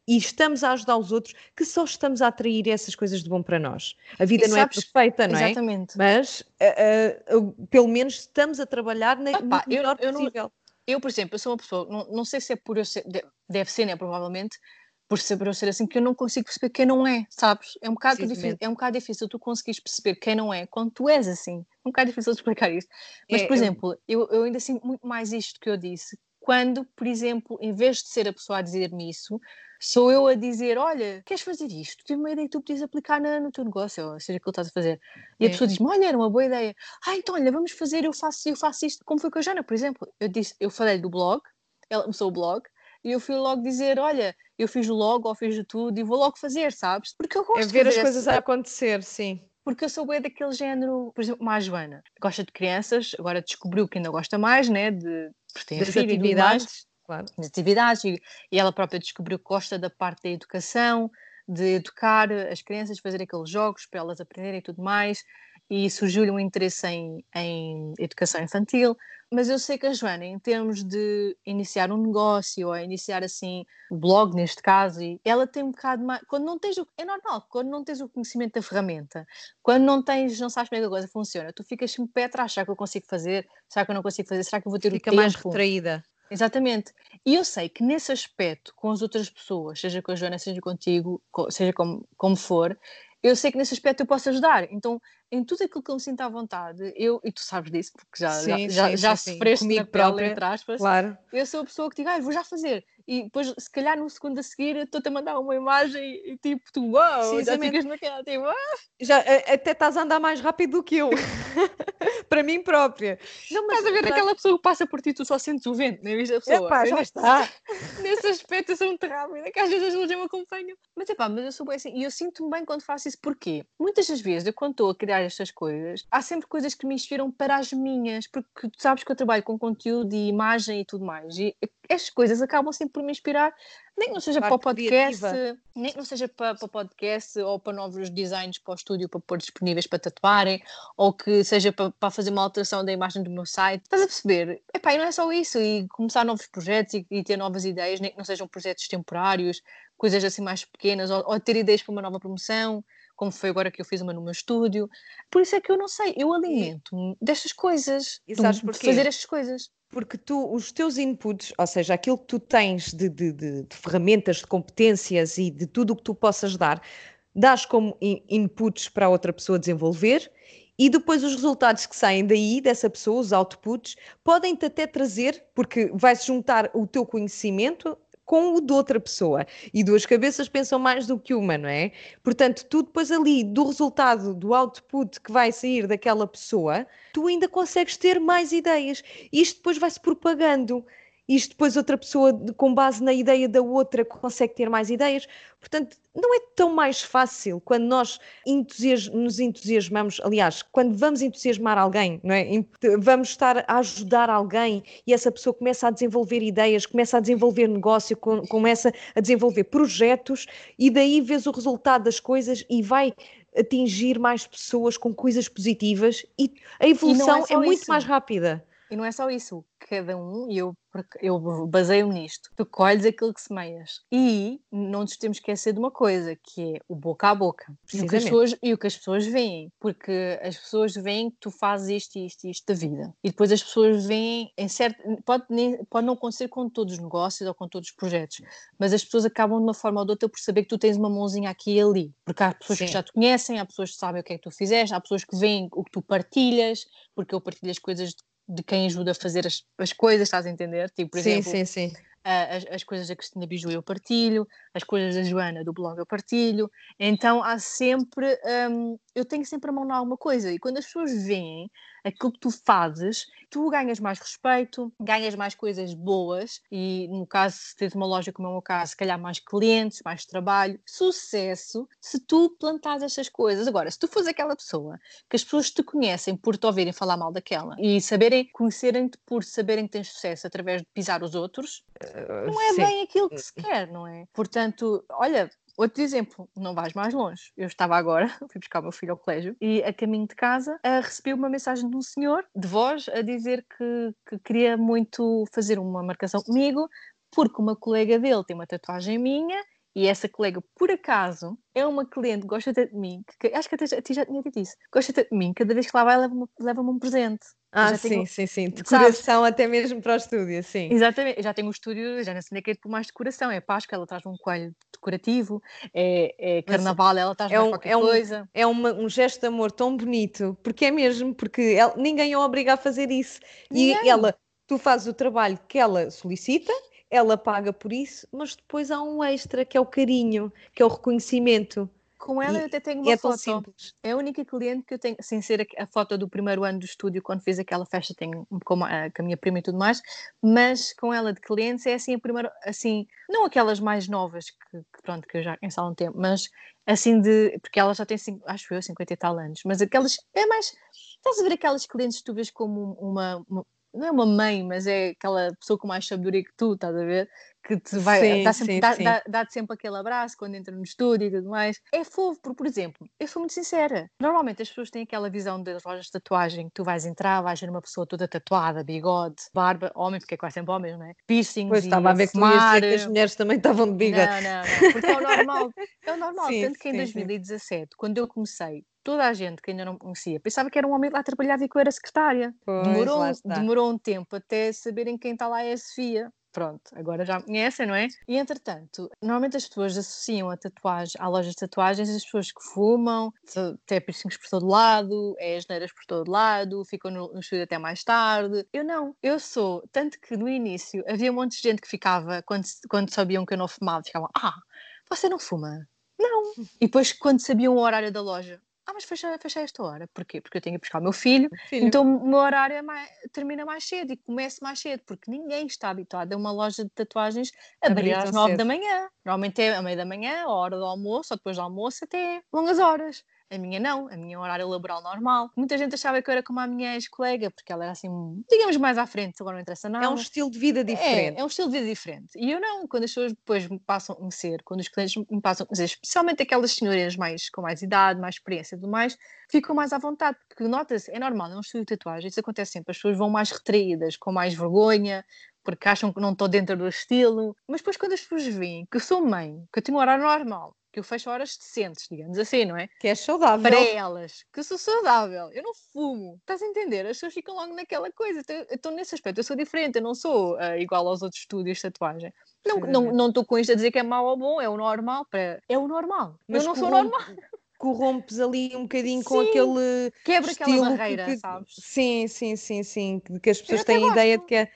e estamos a ajudar os outros que só estamos a atrair essas coisas de bom para nós. A vida e não é sabes, é perfeita, não é? Exatamente. Mas uh, uh, pelo menos estamos a trabalhar na, no melhor eu, eu possível. Não, eu, por exemplo, eu sou uma pessoa, não, não sei se é por eu ser, deve ser, né, provavelmente, por ser, por eu ser assim, que eu não consigo perceber quem não é, sabes? É um bocado, difícil, é um bocado difícil tu conseguires perceber quem não é quando tu és assim. É um bocado difícil de explicar isto. Mas, é, por exemplo, eu, eu ainda sinto muito mais isto que eu disse, quando, por exemplo, em vez de ser a pessoa a dizer-me isso, sou eu a dizer: Olha, queres fazer isto? Tive uma ideia que tu podias aplicar na, no teu negócio, ou seja, o que estás a fazer. E a pessoa diz-me: Olha, era uma boa ideia. Ah, então, olha, vamos fazer, eu faço, eu faço isto. Como foi com a Jana, por exemplo. Eu, disse, eu falei do blog, ela começou o blog, e eu fui logo dizer: Olha, eu fiz o logo ou fiz tudo e vou logo fazer, sabes? Porque eu gosto é ver as coisas a acontecer, sim porque eu sou bem daquele género, por exemplo, a Joana, gosta de crianças, agora descobriu que ainda gosta mais, né, de ter atividades, claro. de atividades, e, e, ela própria descobriu que gosta da parte da educação, de educar as crianças, fazer aqueles jogos para elas aprenderem e tudo mais, e surgiu-lhe um interesse em, em educação infantil, mas eu sei que a Joana, em termos de iniciar um negócio ou iniciar assim blog neste caso, ela tem um bocado mais. Quando não tens o... É normal, quando não tens o conhecimento da ferramenta, quando não tens, não sabes como é que a coisa funciona, tu ficas sempre pé atrás, será que eu consigo fazer? Será que eu não consigo fazer? Será que eu vou ter Fica o tempo? Fica mais retraída. Exatamente. E eu sei que nesse aspecto, com as outras pessoas, seja com a Joana, seja contigo, seja como, como for, eu sei que nesse aspecto eu posso ajudar. Então, em tudo aquilo que eu me sinto à vontade, eu, e tu sabes disso, porque já, sim, já, sim, já, sim, sofreste comigo própria, entre aspas, claro. eu sou a pessoa que digo, ah, vou já fazer. E depois, se calhar, no segundo a seguir, estou-te a mandar uma imagem e tipo, tu, uau, wow, já ficas naquela, tipo, ah. já, Até estás a andar mais rápido do que eu, para mim própria. Não, mas estás a ver mas... aquela pessoa que passa por ti, tu só sentes o vento, nem viste a pessoa. Epá, já está. Nesse aspecto, eu sou muito rápida, que às vezes as luzes me acompanham. Mas, epá, mas eu sou bem assim, e eu sinto-me bem quando faço isso, porquê? Muitas das vezes, eu quando estou a criar estas coisas, há sempre coisas que me inspiram para as minhas, porque tu sabes que eu trabalho com conteúdo e imagem e tudo mais, e estas coisas acabam sempre por me inspirar, nem que não seja para o podcast, criativa. nem que não seja para, para o podcast ou para novos designs para o estúdio para pôr disponíveis para tatuarem, ou que seja para, para fazer uma alteração da imagem do meu site. Estás a perceber? Epá, e não é só isso, e começar novos projetos e, e ter novas ideias, nem que não sejam projetos temporários, coisas assim mais pequenas, ou, ou ter ideias para uma nova promoção como foi agora que eu fiz uma no meu estúdio. Por isso é que eu não sei, eu alimento-me destas coisas, e sabes de, de fazer estas coisas. Porque tu, os teus inputs, ou seja, aquilo que tu tens de, de, de, ferramentas, de competências e de tudo o que tu possas dar, dás como in, inputs para outra pessoa desenvolver e depois os resultados que saem daí, dessa pessoa, os outputs, podem-te até trazer, porque vais juntar o teu conhecimento com o de outra pessoa. E duas cabeças pensam mais do que uma, não é? Portanto, tu depois ali, do resultado, do output que vai sair daquela pessoa, tu ainda consegues ter mais ideias. Isto depois vai-se propagando isto depois outra pessoa, com base na ideia da outra, consegue ter mais ideias. Portanto, não é tão mais fácil quando nós entusias nos entusiasmamos, aliás, quando vamos entusiasmar alguém, não é? Vamos estar a ajudar alguém e essa pessoa começa a desenvolver ideias, começa a desenvolver negócio, começa a desenvolver projetos e daí vês o resultado das coisas e vai atingir mais pessoas com coisas positivas e a evolução é, é muito mais rápida. E não é só isso, cada um, e eu, eu baseio nisto, tu colhes aquilo que semeias. E não nos temos que esquecer de uma coisa, que é o boca a boca. E o, que as pessoas, e o que as pessoas veem, porque as pessoas veem que tu fazes isto e isto e isto da vida. E depois as pessoas veem, em certo, pode, nem, pode não acontecer com todos os negócios ou com todos os projetos, mas as pessoas acabam de uma forma ou de outra por saber que tu tens uma mãozinha aqui e ali. Porque há pessoas Sim. que já te conhecem, há pessoas que sabem o que é que tu fizeste, há pessoas que veem o que tu partilhas, porque eu partilho as coisas de quem ajuda a fazer as, as coisas, estás a entender? Tipo, por sim, exemplo, sim, sim. As, as coisas da Cristina Biju eu partilho, as coisas da Joana do blog eu partilho, então há sempre, um, eu tenho sempre a mão em alguma coisa, e quando as pessoas veem aquilo que tu fazes, tu ganhas mais respeito, ganhas mais coisas boas e, no caso, se tens uma loja como é o meu caso, se calhar mais clientes, mais trabalho, sucesso, se tu plantares estas coisas. Agora, se tu fores aquela pessoa que as pessoas te conhecem por te ouvirem falar mal daquela e saberem, conhecerem-te por saberem que tens sucesso através de pisar os outros, uh, não é sim. bem aquilo que se quer, não é? Portanto, olha, Outro exemplo, não vais mais longe. Eu estava agora, fui buscar o meu filho ao colégio e a caminho de casa uh, recebi uma mensagem de um senhor de voz a dizer que, que queria muito fazer uma marcação comigo porque uma colega dele tem uma tatuagem minha e essa colega, por acaso, é uma cliente gosta tanto de mim, que, acho que a ti já tinha dito isso, gosta tanto de mim, cada vez que lá vai leva-me leva um presente. Ah, sim, tenho... sim, sim. Decoração Sabes? até mesmo para o estúdio, sim. Exatamente. Eu já tenho um estúdio, já não sei que é por mais decoração. É Páscoa, ela traz um coelho decorativo. É, é Carnaval, ela traz é um, qualquer é um, coisa. É uma, um gesto de amor tão bonito, porque é mesmo, porque ela, ninguém a obriga a fazer isso. Ninguém. E ela, tu fazes o trabalho que ela solicita, ela paga por isso, mas depois há um extra, que é o carinho, que é o reconhecimento. Com ela eu até tenho uma é foto. Simples. É a única cliente que eu tenho, sem ser a, a, foto do primeiro ano do estúdio, quando fiz aquela festa, tenho com a, com a minha prima e tudo mais, mas com ela de clientes é assim a primeira, assim, não aquelas mais novas que, que pronto, que eu já conheço há um tempo, mas assim de, porque ela já tem, acho eu, 50 e tal anos, mas aquelas, é mais, estás a ver aquelas clientes que tu vês como uma, uma não é uma mãe, mas é aquela pessoa com mais sabedoria que tu, estás a ver? Que te vai, sim, dá sempre, sim, dá, sim. Dá, dá-te sempre aquele abraço quando entra no estúdio e tudo mais. É fofo, porque, por exemplo, eu sou muito sincera. Normalmente as pessoas têm aquela visão das lojas de tatuagem que tu vais entrar, vais ver uma pessoa toda tatuada, bigode, barba, homem, porque é quase sempre homens, não é? Piercings. Pois estava a ver que, que as mulheres também estavam de bigode. Não, não, não, porque é o normal. É o normal. Tanto que em 2017, quando eu comecei, toda a gente que ainda não me conhecia pensava que era um homem lá trabalhava e que eu era secretária. Pois, demorou, demorou um tempo até saberem quem está lá é a Sofia. Pronto, agora já conhecem, não é? E entretanto, normalmente as pessoas associam a tatuagem à loja de tatuagens as pessoas que fumam, até piercings por todo lado, é as neiras por todo lado, ficam no, no estúdio até mais tarde. Eu não, eu sou, tanto que no início havia um monte de gente que ficava, quando, quando sabiam que eu não fumava, ficavam, ah, você não fuma? Não. E depois, quando sabiam o horário da loja, ah, mas fecha, fecha esta hora. Porquê? Porque eu tenho que buscar o meu filho, filho. então o meu horário é mais, termina mais cedo e começo mais cedo, porque ninguém está habituado a uma loja de tatuagens abrir às nove da manhã. Normalmente é à meia da manhã, a hora do almoço, ou depois do almoço, até longas horas. A minha não, a minha horário laboral normal. Muita gente achava que eu era como a minha ex-colega, porque ela era assim, digamos, mais à frente, agora não interessa nada. É um estilo de vida diferente. É, é um estilo de vida diferente. E eu não, quando as pessoas depois me passam a conhecer, quando os clientes me passam a conhecer, especialmente aquelas senhoras mais, com mais idade, mais experiência e tudo mais, ficam mais à vontade, porque nota-se, é normal, é um estilo de tatuagem, isso acontece sempre, as pessoas vão mais retraídas, com mais vergonha, porque acham que não estou dentro do estilo. Mas depois, quando as pessoas veem que eu sou mãe, que eu tenho um horário normal, que eu fecho horas decentes, digamos assim, não é? Que é saudável. Para elas, que sou saudável, eu não fumo. Estás a entender? As pessoas ficam logo naquela coisa. Então, então nesse aspecto, eu sou diferente, eu não sou uh, igual aos outros estúdios de tatuagem. Não estou não, não com isto a dizer que é mau ou bom, é o normal. Para... É o normal. Mas eu não sou normal corrompes ali um bocadinho sim, com aquele quebra aquela barreira, que, sabes? Sim, sim, sim, sim, que as pessoas têm a ideia de que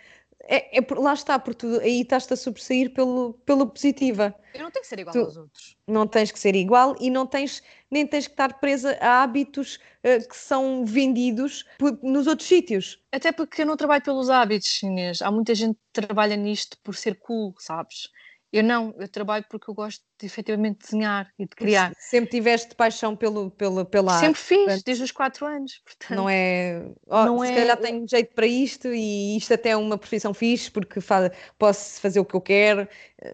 é é, lá está, porque tu aí estás-te a sobressair pelo, pela positiva. Eu não tenho que ser igual tu aos outros. Não tens que ser igual e não tens, nem tens que estar presa a hábitos uh, que são vendidos nos outros sítios. Até porque eu não trabalho pelos hábitos, Inês. Há muita gente que trabalha nisto por ser cool, sabes? Eu não, eu trabalho porque eu gosto de efetivamente desenhar e de criar. Sempre tiveste paixão pelo, pelo, pela arte. Sempre fiz, portanto, desde os 4 anos. Portanto, não é. Oh, não se é... calhar tenho jeito para isto e isto até é uma profissão fixe porque faz, posso fazer o que eu quero.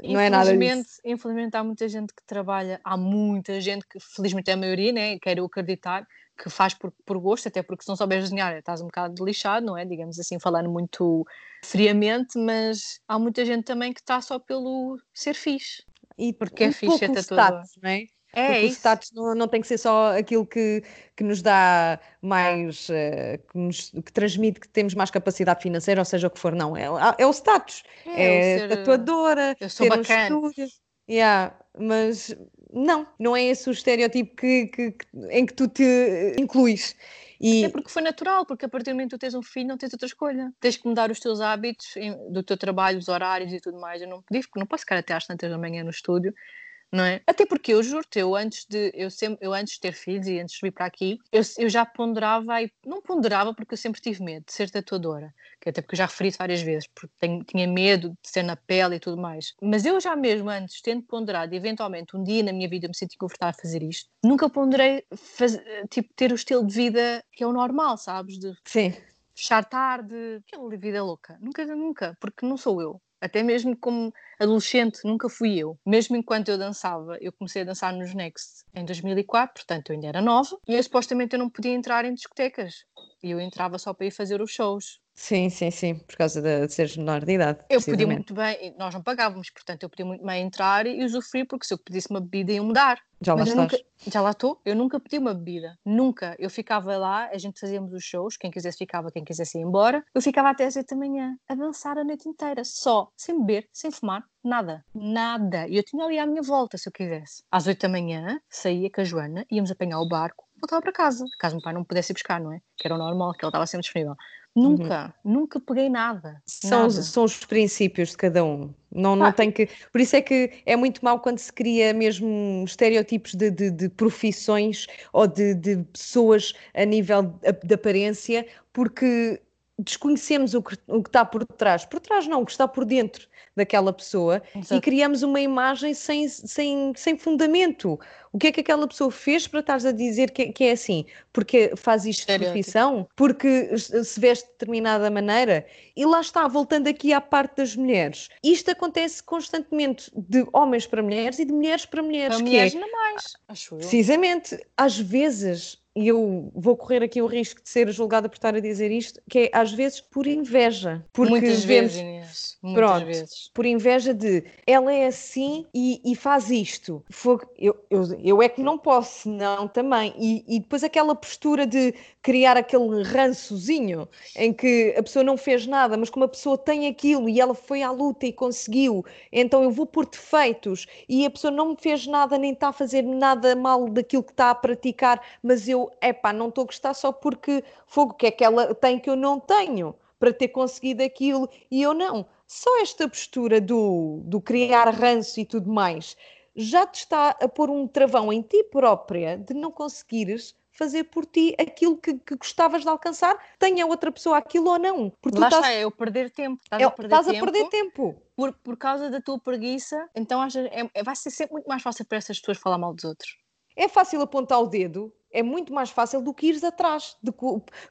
Não é nada disso. Infelizmente há muita gente que trabalha, há muita gente que, felizmente é a maioria, né, quero acreditar, que faz por, por gosto, até porque se não souberes desenhar estás um bocado lixado, não é? Digamos assim, falando muito friamente, mas há muita gente também que está só pelo ser fixe. E porque é um é fixe, é tatuador. não é? É, Porque o status não, não, tem que ser só aquilo que, que nos dá mais, uh, que, nos, que, transmite que temos mais capacidade financeira, ou seja o que for, não. É, é o status. É, é ser, tatuadora, eu sou ter bacana. um estúdio. Yeah, mas não, não é esse o estereótipo que, que, que, em que tu te incluís. E... É porque foi natural, porque a partir do momento que tu tens um filho, não tens outra escolha. Tens que mudar os teus hábitos do teu trabalho, os horários e tudo mais. Eu não podia, não posso ficar até às tantas da manhã no estúdio não é? Até porque eu juro-te, eu antes de eu sempre, eu antes de ter filhos e antes de vir para aqui, eu, eu já ponderava, e não ponderava porque eu sempre tive medo de ser tatuadora, que até porque eu já referi várias vezes, porque tenho, tinha medo de ser na pele e tudo mais. Mas eu já mesmo antes, tendo ponderado, eventualmente um dia na minha vida eu me senti confortável a fazer isto, nunca ponderei faz, tipo, ter o estilo de vida que é o normal, sabes? De Sim. fechar tarde, aquela vida louca. Nunca, nunca, porque não sou eu. Até mesmo como adolescente, nunca fui eu. Mesmo enquanto eu dançava, eu comecei a dançar nos Next em 2004, portanto eu ainda era nova, e eu, supostamente eu não podia entrar em discotecas. E eu entrava só para ir fazer os shows. Sim, sim, sim, por causa de, de seres menor de idade. Eu podia muito bem, nós não pagávamos, portanto eu podia muito bem entrar e usufruir, porque se eu pedisse uma bebida iam mudar. Já lá estás. Nunca, já lá estou, eu nunca pedi uma bebida, nunca. Eu ficava lá, a gente fazíamos os shows, quem quisesse ficava, quem quisesse ir embora. Eu ficava até às 8 da manhã a dançar a noite inteira, só, sem beber, sem fumar, nada, nada. E eu tinha ali à minha volta, se eu quisesse. Às 8 da manhã, saía com a Joana, íamos apanhar o barco, voltava para casa, caso o meu pai não pudesse ir buscar, não é? Que era o normal, que ele estava sempre disponível. Nunca, uhum. nunca peguei nada. São, nada. são os princípios de cada um. Não, não ah, tem que. Por isso é que é muito mal quando se cria mesmo estereótipos de, de, de profissões ou de, de, pessoas a nível de aparência, porque desconhecemos o que, o que está por trás. Por trás não, o que está por dentro daquela pessoa Exato. e criamos uma imagem sem, sem, sem fundamento. O que é que aquela pessoa fez para estares a dizer que, que é assim? Porque faz isto de profissão? Porque se veste de determinada maneira? E lá está, voltando aqui à parte das mulheres. Isto acontece constantemente de homens para mulheres e de mulheres para mulheres. Para mulheres é, não mais, acho eu. Precisamente. Às vezes e eu vou correr aqui o risco de ser julgada por estar a dizer isto, que é às vezes por inveja. Porque Muitas vemos, vezes, Inês. Muitas pronto, vezes. Por inveja de ela é assim e, e faz isto. Eu, eu, eu, é que não posso, não também. E, e depois aquela postura de criar aquele rançozinho em que a pessoa não fez nada, mas como a pessoa tem aquilo e ela foi à luta e conseguiu, então eu vou por defeitos e a pessoa não me fez nada nem está a fazer nada mal daquilo que está a praticar, mas eu, epá, não estou a gostar só porque fogo que é que ela tem que eu não tenho para ter conseguido aquilo e eu não. Só esta postura do, do criar ranço e tudo mais já te está a pôr um travão em ti própria de não conseguires fazer por ti aquilo que, que, gostavas de alcançar, tenha outra pessoa aquilo ou não. Porque Lá estás... está, é eu perder tempo. Estás, é, a, perder estás tempo a perder tempo. Por, por causa da tua preguiça, então é, vai ser sempre muito mais fácil para essas pessoas falar mal dos outros. É fácil apontar o dedo, é muito mais fácil do que ires atrás, de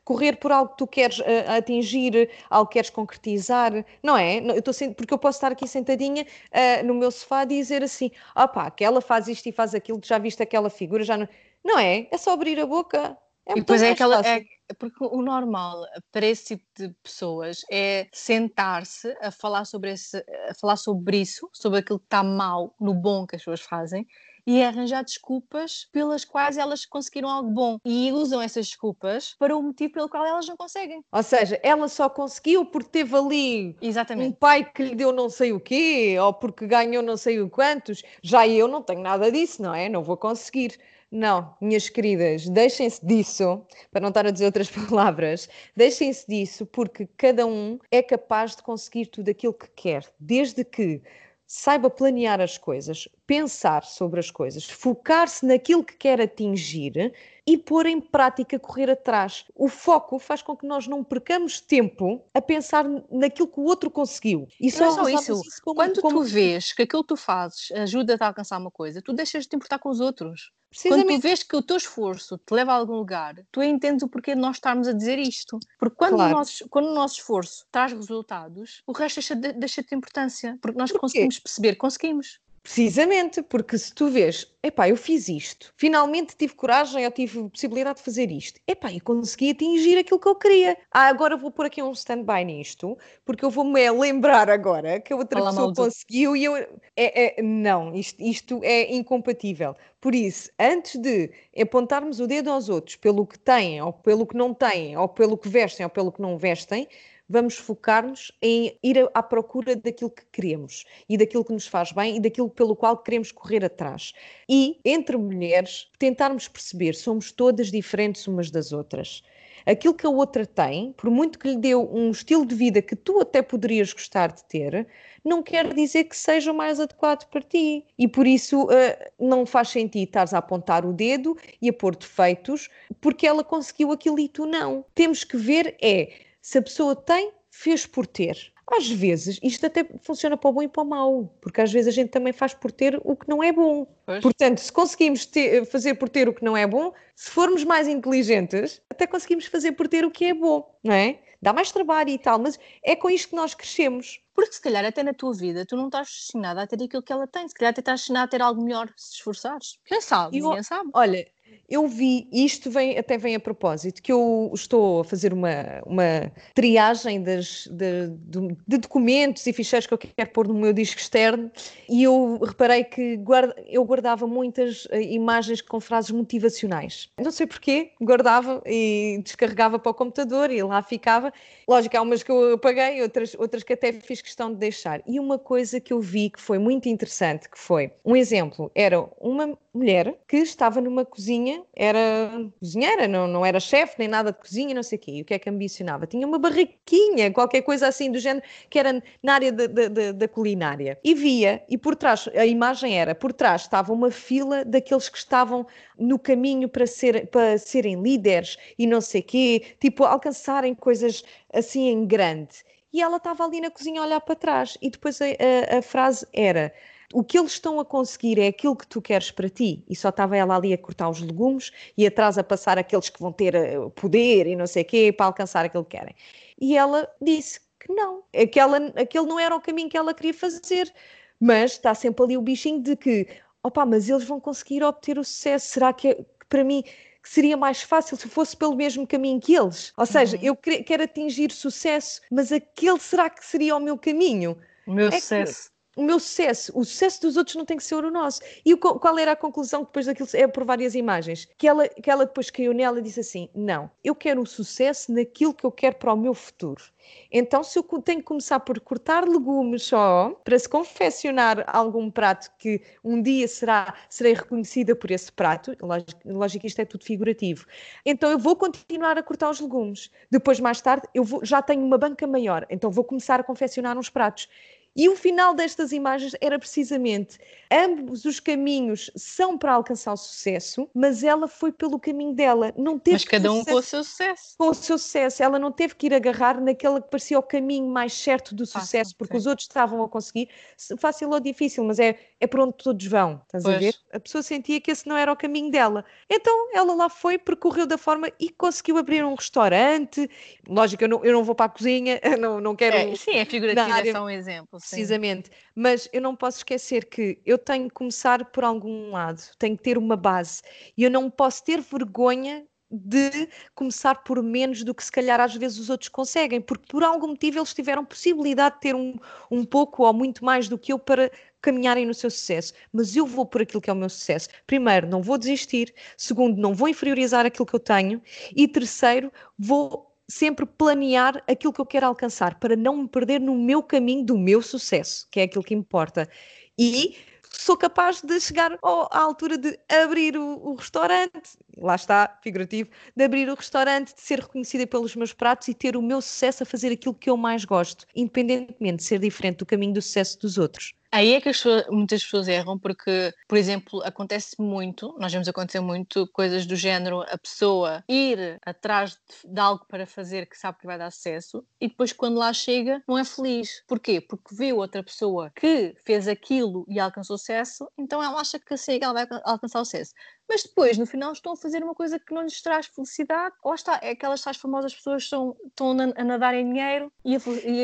correr por algo que tu queres uh, atingir, algo que queres concretizar, não é? Eu estou porque eu posso estar aqui sentadinha uh, no meu sofá e dizer assim: opá, aquela faz isto e faz aquilo, já viste aquela figura, já não. Não é? É só abrir a boca. É e depois é aquela. É, porque o normal para esse tipo de pessoas é sentar-se a falar sobre esse, a falar sobre isso, sobre aquilo que está mal no bom que as pessoas fazem e arranjar desculpas pelas quais elas conseguiram algo bom e usam essas desculpas para o motivo pelo qual elas não conseguem. Ou seja, ela só conseguiu porque teve ali Exatamente. um pai que lhe deu não sei o quê ou porque ganhou não sei o quantos. Já eu não tenho nada disso, não é? Não vou conseguir. Não, minhas queridas, deixem-se disso, para não estar a dizer outras palavras, deixem-se disso, porque cada um é capaz de conseguir tudo aquilo que quer, desde que saiba planear as coisas, pensar sobre as coisas, focar-se naquilo que quer atingir e pôr em prática, correr atrás. O foco faz com que nós não percamos tempo a pensar naquilo que o outro conseguiu. E só, não é só isso. isso como, Quando como... tu vês que aquilo que tu fazes ajuda-te a alcançar uma coisa, tu deixas de te importar com os outros. Quando tu vês que o teu esforço te leva a algum lugar, tu entendes o porquê de nós estarmos a dizer isto. Porque quando, claro. o, nosso, quando o nosso esforço traz resultados, o resto deixa de, deixa de ter importância. Porque nós conseguimos perceber, conseguimos. Precisamente, porque se tu vês, epá, eu fiz isto, finalmente tive coragem, eu tive possibilidade de fazer isto, epá, e consegui atingir aquilo que eu queria. Ah, agora vou pôr aqui um stand-by nisto, porque eu vou-me lembrar agora que a outra Fala pessoa conseguiu e eu. É, é, não, isto, isto é incompatível. Por isso, antes de apontarmos o dedo aos outros pelo que têm, ou pelo que não têm, ou pelo que vestem, ou pelo que não vestem, vamos focar-nos em ir à procura daquilo que queremos e daquilo que nos faz bem e daquilo pelo qual queremos correr atrás. E, entre mulheres, tentarmos perceber, somos todas diferentes umas das outras. Aquilo que a outra tem, por muito que lhe deu um estilo de vida que tu até poderias gostar de ter, não quer dizer que seja o mais adequado para ti. E por isso uh, não faz sentido estares a apontar o dedo e a pôr defeitos porque ela conseguiu aquilo e tu não. Temos que ver é se a pessoa tem, fez por ter. Às vezes, isto até funciona para o bom e para o mau, porque às vezes a gente também faz por ter o que não é bom. Pois. Portanto, se conseguimos ter, fazer por ter o que não é bom, se formos mais inteligentes, até conseguimos fazer por ter o que é bom, não é? Dá mais trabalho e tal, mas é com isto que nós crescemos. Porque se calhar até na tua vida tu não estás destinada a ter aquilo que ela tem, se calhar até estás destinada a ter algo melhor se esforçares. Quem sabe? Eu, Ninguém sabe. Olha, eu vi, isto vem, até vem a propósito, que eu estou a fazer uma, uma triagem das, de, de, documentos e ficheiros que eu quero pôr no meu disco externo e eu reparei que guarda, eu guardava muitas uh, imagens com frases motivacionais. Não sei porquê, guardava e descarregava para o computador e lá ficava. Lógico, há umas que eu apaguei, outras, outras que até fiz questão de deixar. E uma coisa que eu vi que foi muito interessante, que foi, um exemplo, era uma mulher que estava numa cozinha, era cozinheira, não, não era chefe nem nada de cozinha, não sei o quê. E o que é que ambicionava? Tinha uma barraquinha, qualquer coisa assim do género, que era na área da, da, da culinária. E via, e por trás, a imagem era, por trás estava uma fila daqueles que estavam no caminho para, ser, para serem líderes e não sei o quê, tipo, alcançarem coisas assim em grande. E ela estava ali na cozinha a olhar para trás. E depois a, a, a frase era o que eles estão a conseguir é aquilo que tu queres para ti. E só estava ela ali a cortar os legumes e atrás a passar aqueles que vão ter eh, poder e não sei o quê para alcançar aquilo que querem. E ela disse que não, aquela, aquele não era o caminho que ela queria fazer. Mas está sempre ali o bichinho de que, opá, mas eles vão conseguir obter o sucesso. Será que, é, que para mim que seria mais fácil se fosse pelo mesmo caminho que eles. Ou seja, uhum. eu quero atingir sucesso, mas aquele será que seria o meu caminho? O meu é sucesso. O meu sucesso, o sucesso dos outros não tem que ser o nosso. E o, qual era a conclusão depois daquilo? É por várias imagens. Que ela, que ela depois caiu nela e disse assim: Não, eu quero o sucesso naquilo que eu quero para o meu futuro. Então, se eu tenho que começar por cortar legumes só, para se confeccionar algum prato que um dia será, serei reconhecida por esse prato, lógico, lógico isto é tudo figurativo, então eu vou continuar a cortar os legumes. Depois, mais tarde, eu vou, já tenho uma banca maior, então vou começar a confeccionar uns pratos. E o final destas imagens era precisamente ambos os caminhos são para alcançar o sucesso, mas ela foi pelo caminho dela. Não teve mas cada um com o seu sucesso. Com o seu sucesso. Ela não teve que ir agarrar naquele que parecia o caminho mais certo do sucesso, Fácil, porque sim. os outros estavam a conseguir. Fácil ou difícil, mas é, é por onde todos vão. Estás pois. a ver? A pessoa sentia que esse não era o caminho dela. Então ela lá foi, percorreu da forma e conseguiu abrir um restaurante. Lógico, eu não, eu não vou para a cozinha, não, não quero. É, sim, é figurativo, é só um exemplo precisamente. Mas eu não posso esquecer que eu tenho que começar por algum lado, tenho que ter uma base. E eu não posso ter vergonha de começar por menos do que se calhar às vezes os outros conseguem, porque por algum motivo eles tiveram possibilidade de ter um, um pouco ou muito mais do que eu para caminharem no seu sucesso, mas eu vou por aquilo que é o meu sucesso. Primeiro, não vou desistir, segundo, não vou inferiorizar aquilo que eu tenho e terceiro, vou sempre planear aquilo que eu quero alcançar para não me perder no meu caminho do meu sucesso, que é aquilo que importa. E sou capaz de chegar à altura de abrir o, o, restaurante, lá está, figurativo, de abrir o restaurante, de ser reconhecida pelos meus pratos e ter o meu sucesso a fazer aquilo que eu mais gosto, independentemente de ser diferente do caminho do sucesso dos outros. Aí é que muitas pessoas erram, porque, por exemplo, acontece muito, nós vemos acontecer muito coisas do género a pessoa ir atrás de, de, algo para fazer que sabe que vai dar sucesso e depois, quando lá chega, não é feliz. Porquê? Porque vê outra pessoa que fez aquilo e alcançou sucesso, então ela acha que assim ela vai alcançar o sucesso. Mas depois, no final, estão a fazer uma coisa que não lhes traz felicidade, ou está, é aquelas tais famosas pessoas que estão, estão a nadar em dinheiro e a,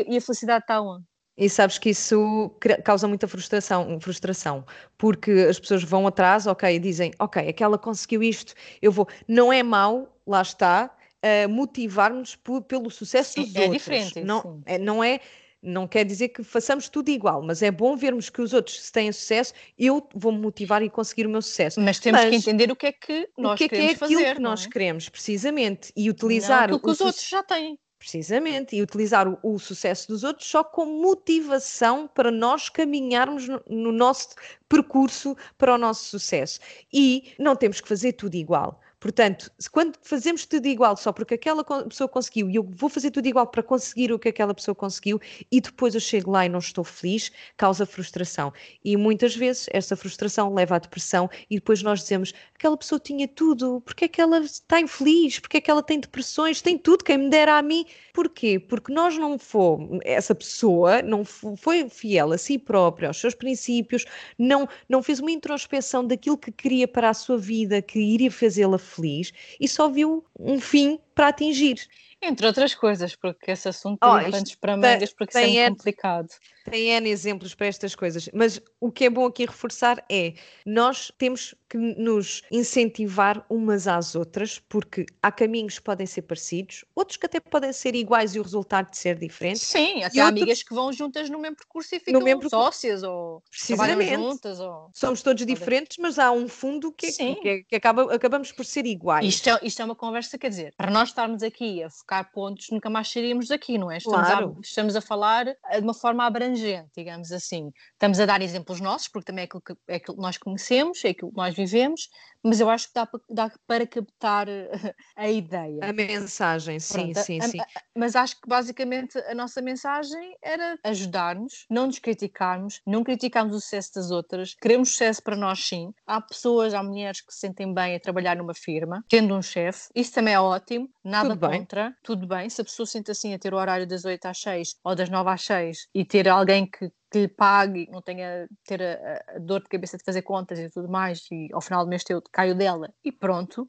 e a felicidade está onde? E sabes que isso causa muita frustração, frustração, porque as pessoas vão atrás, ok, e dizem, ok, aquela conseguiu isto, eu vou. Não é mau, lá está, uh, motivar-nos pelo sucesso sim, dos é outros. Diferente, não, é, não é não quer dizer que façamos tudo igual, mas é bom vermos que os outros se têm sucesso, eu vou-me motivar e conseguir o meu sucesso. Mas temos mas, que entender o que é que nós o que é queremos que é aquilo fazer, que nós é? queremos, precisamente, e utilizar não, o que os outros já têm. Precisamente, e utilizar o, o, sucesso dos outros só como motivação para nós caminharmos no, no nosso percurso para o nosso sucesso. E não temos que fazer tudo igual. Portanto, quando fazemos tudo igual só porque aquela pessoa conseguiu e eu vou fazer tudo igual para conseguir o que aquela pessoa conseguiu e depois eu chego lá e não estou feliz, causa frustração. E muitas vezes essa frustração leva à depressão e depois nós dizemos aquela pessoa tinha tudo, porque é que ela está infeliz, porque é que ela tem depressões, tem tudo, quem me dera a mim. Porquê? Porque nós não fomos, essa pessoa não foi fiel a si própria, aos seus princípios, não, não fez uma introspeção daquilo que queria para a sua vida, que iria fazê-la feliz e só viu um fim para atingir. Entre outras coisas, porque esse assunto oh, tem oh, para mangas, porque isso é complicado. Tem N exemplos para estas coisas, mas o que é bom aqui reforçar é nós temos que nos incentivar umas às outras, porque há caminhos que podem ser parecidos, outros que até podem ser iguais e o resultado de ser diferente. Sim, até há outros... amigas que vão juntas no mesmo percurso e ficam mesmo sócias ou trabalham juntas. Ou... Somos todos diferentes, mas há um fundo que, é, que, é, que acaba, acabamos por ser iguais. Isto é, isto é uma conversa, quer dizer, para nós estarmos aqui a focar pontos, nunca mais sairíamos daqui, não é? Estamos, claro. a, estamos a falar de uma forma abrangente, digamos assim. Estamos a dar exemplos nossos, porque também é aquilo que, é aquilo que nós conhecemos, é aquilo que nós vivemos, mas eu acho que dá, dá para captar a ideia. A mensagem, sim, Pronto, sim, a, sim. A, mas acho que basicamente a nossa mensagem era ajudar-nos, não nos criticarmos, não criticarmos o sucesso das outras, queremos sucesso para nós sim. Há pessoas, há mulheres que se sentem bem a trabalhar numa firma, tendo um chefe, isso também é ótimo, nada tudo contra, bem. tudo bem. Se a pessoa se sente assim a ter o horário das 8 às 6 ou das 9 às 6 e ter alguém que que lhe pague, não tenha ter a, a, dor de cabeça de fazer contas e tudo mais, e ao final do mês eu caio dela e pronto.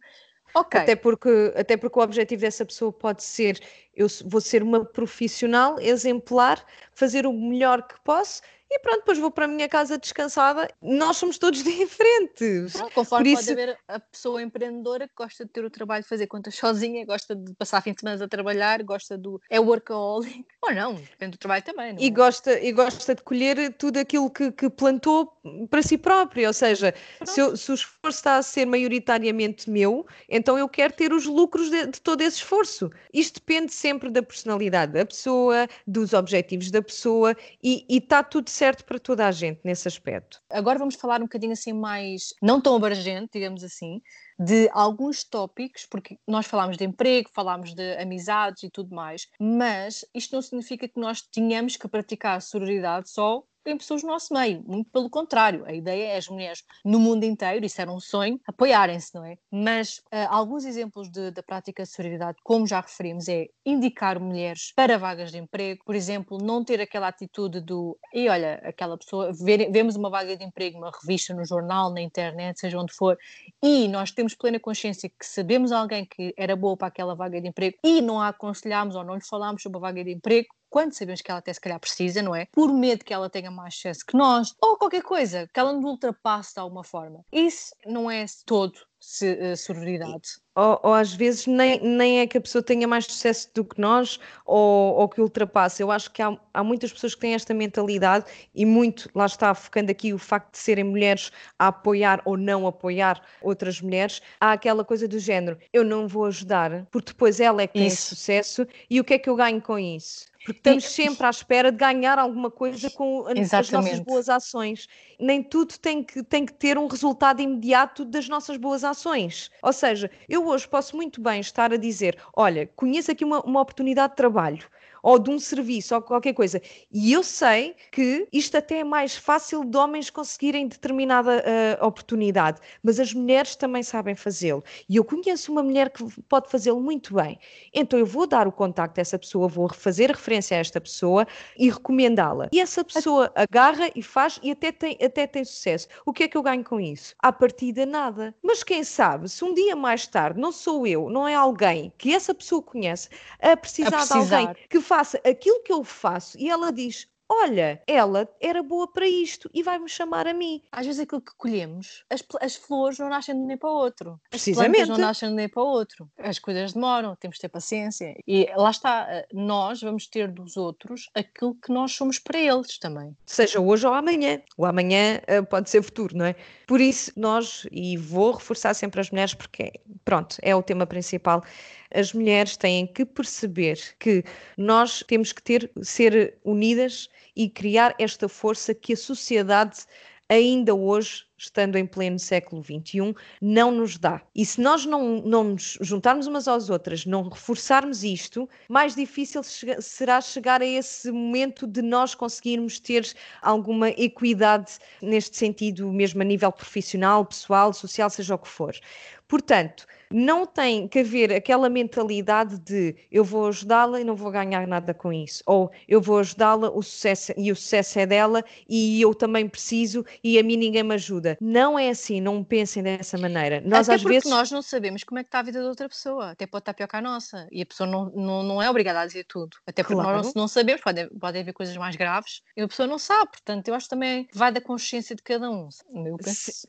Okay. Até, porque, até porque o objetivo dessa pessoa pode ser: eu vou ser uma profissional exemplar, fazer o melhor que posso e pronto, depois vou para a minha casa descansada. Nós somos todos diferentes. Não, conforme isso... pode haver a pessoa empreendedora que gosta de ter o trabalho de fazer contas sozinha, gosta de passar fim de semana a trabalhar, gosta do. é workaholic, ou não, depende do trabalho também. e, é? gosta, e gosta de colher tudo aquilo que, que plantou para si próprio, ou seja, se, eu, se, o esforço está a ser maioritariamente meu, então eu quero ter os lucros de, de todo esse esforço. Isto depende sempre da personalidade da pessoa, dos objetivos da pessoa e está tudo certo para toda a gente nesse aspecto. Agora vamos falar um bocadinho assim mais, não tão abrangente, digamos assim, de alguns tópicos, porque nós falámos de emprego, falámos de amizades e tudo mais, mas isto não significa que nós tenhamos que praticar sororidade só em pessoas do nosso meio. Muito pelo contrário, a ideia é as mulheres no mundo inteiro, isso era um sonho, apoiarem-se, não é? Mas uh, alguns exemplos de, da prática de solidariedade, como já referimos, é indicar mulheres para vagas de emprego, por exemplo, não ter aquela atitude do e olha, aquela pessoa, ver, vemos uma vaga de emprego numa revista, no jornal, na internet, seja onde for, e nós temos plena consciência que sabemos alguém que era boa para aquela vaga de emprego e não a aconselhamos ou não lhe falamos sobre a vaga de emprego, quando sabemos que ela até se calhar precisa, não é? Por medo que ela tenha mais sucesso que nós, ou qualquer coisa, que ela nos ultrapasse de alguma forma. Isso não é todo se, uh, sororidade. Ou, ou, às vezes nem, nem é que a pessoa tenha mais sucesso do que nós ou, ou que ultrapasse. Eu acho que há, há muitas pessoas que têm esta mentalidade e muito, lá está, focando aqui o facto de serem mulheres a apoiar ou não apoiar outras mulheres, há aquela coisa do género, eu não vou ajudar, porque depois ela é que tem sucesso e o que é que eu ganho com isso? Porque estamos e... sempre à espera de ganhar alguma coisa com Exatamente. as nossas boas ações. Nem tudo tem que, tem que ter um resultado imediato das nossas boas ações. Ou seja, eu hoje posso muito bem estar a dizer: olha, conheço aqui uma, uma oportunidade de trabalho ou de um serviço ou qualquer coisa. E eu sei que isto até é mais fácil de homens conseguirem determinada uh, oportunidade, mas as mulheres também sabem fazê-lo. E eu conheço uma mulher que pode fazê-lo muito bem. Então eu vou dar o contacto dessa pessoa, vou fazer referência a esta pessoa e recomendá-la. E essa pessoa agarra e faz e até tem, até tem sucesso. O que é que eu ganho com isso? À partida, nada. Mas quem sabe, se um dia mais tarde não sou eu, não é alguém que essa pessoa conhece, a precisar, a precisar. de alguém que faça aquilo que eu faço e ela diz: olha, ela era boa para isto e vai-me chamar a mim. Às vezes aquilo que colhemos, as, as flores não nascem de um dia para o outro. As plantas não nascem de um dia para o outro. As coisas demoram, temos de ter paciência. E lá está, eh, nós vamos ter dos outros aquilo que nós somos para eles também. Seja hoje ou amanhã. O amanhã uh, pode ser futuro, não é? Por isso, nós, e vou reforçar sempre as mulheres porque, pronto, é o tema principal, as mulheres têm que perceber que nós temos que ter, ser unidas e criar esta força que a sociedade ainda hoje, estando em pleno século XXI, não nos dá. E se nós não, não nos juntarmos umas às outras, não reforçarmos isto, mais difícil será chegar a esse momento de nós conseguirmos ter alguma equidade neste sentido, mesmo a nível profissional, pessoal, social, seja o que for. Portanto, não tem que haver aquela mentalidade de eu vou ajudá-la e não vou ganhar nada com isso, ou eu vou ajudá-la o sucesso, e o sucesso é dela e eu também preciso e a mim ninguém me ajuda. Não é assim, não pensem dessa maneira. Nós Até às vezes nós não sabemos como é que está a vida da outra pessoa, até pode estar pior que a nossa, e a pessoa não, não, não é obrigada a dizer tudo. Até porque claro. nós não sabemos, pode, pode haver coisas mais graves e a pessoa não sabe, portanto, eu acho que também vai da consciência de cada um.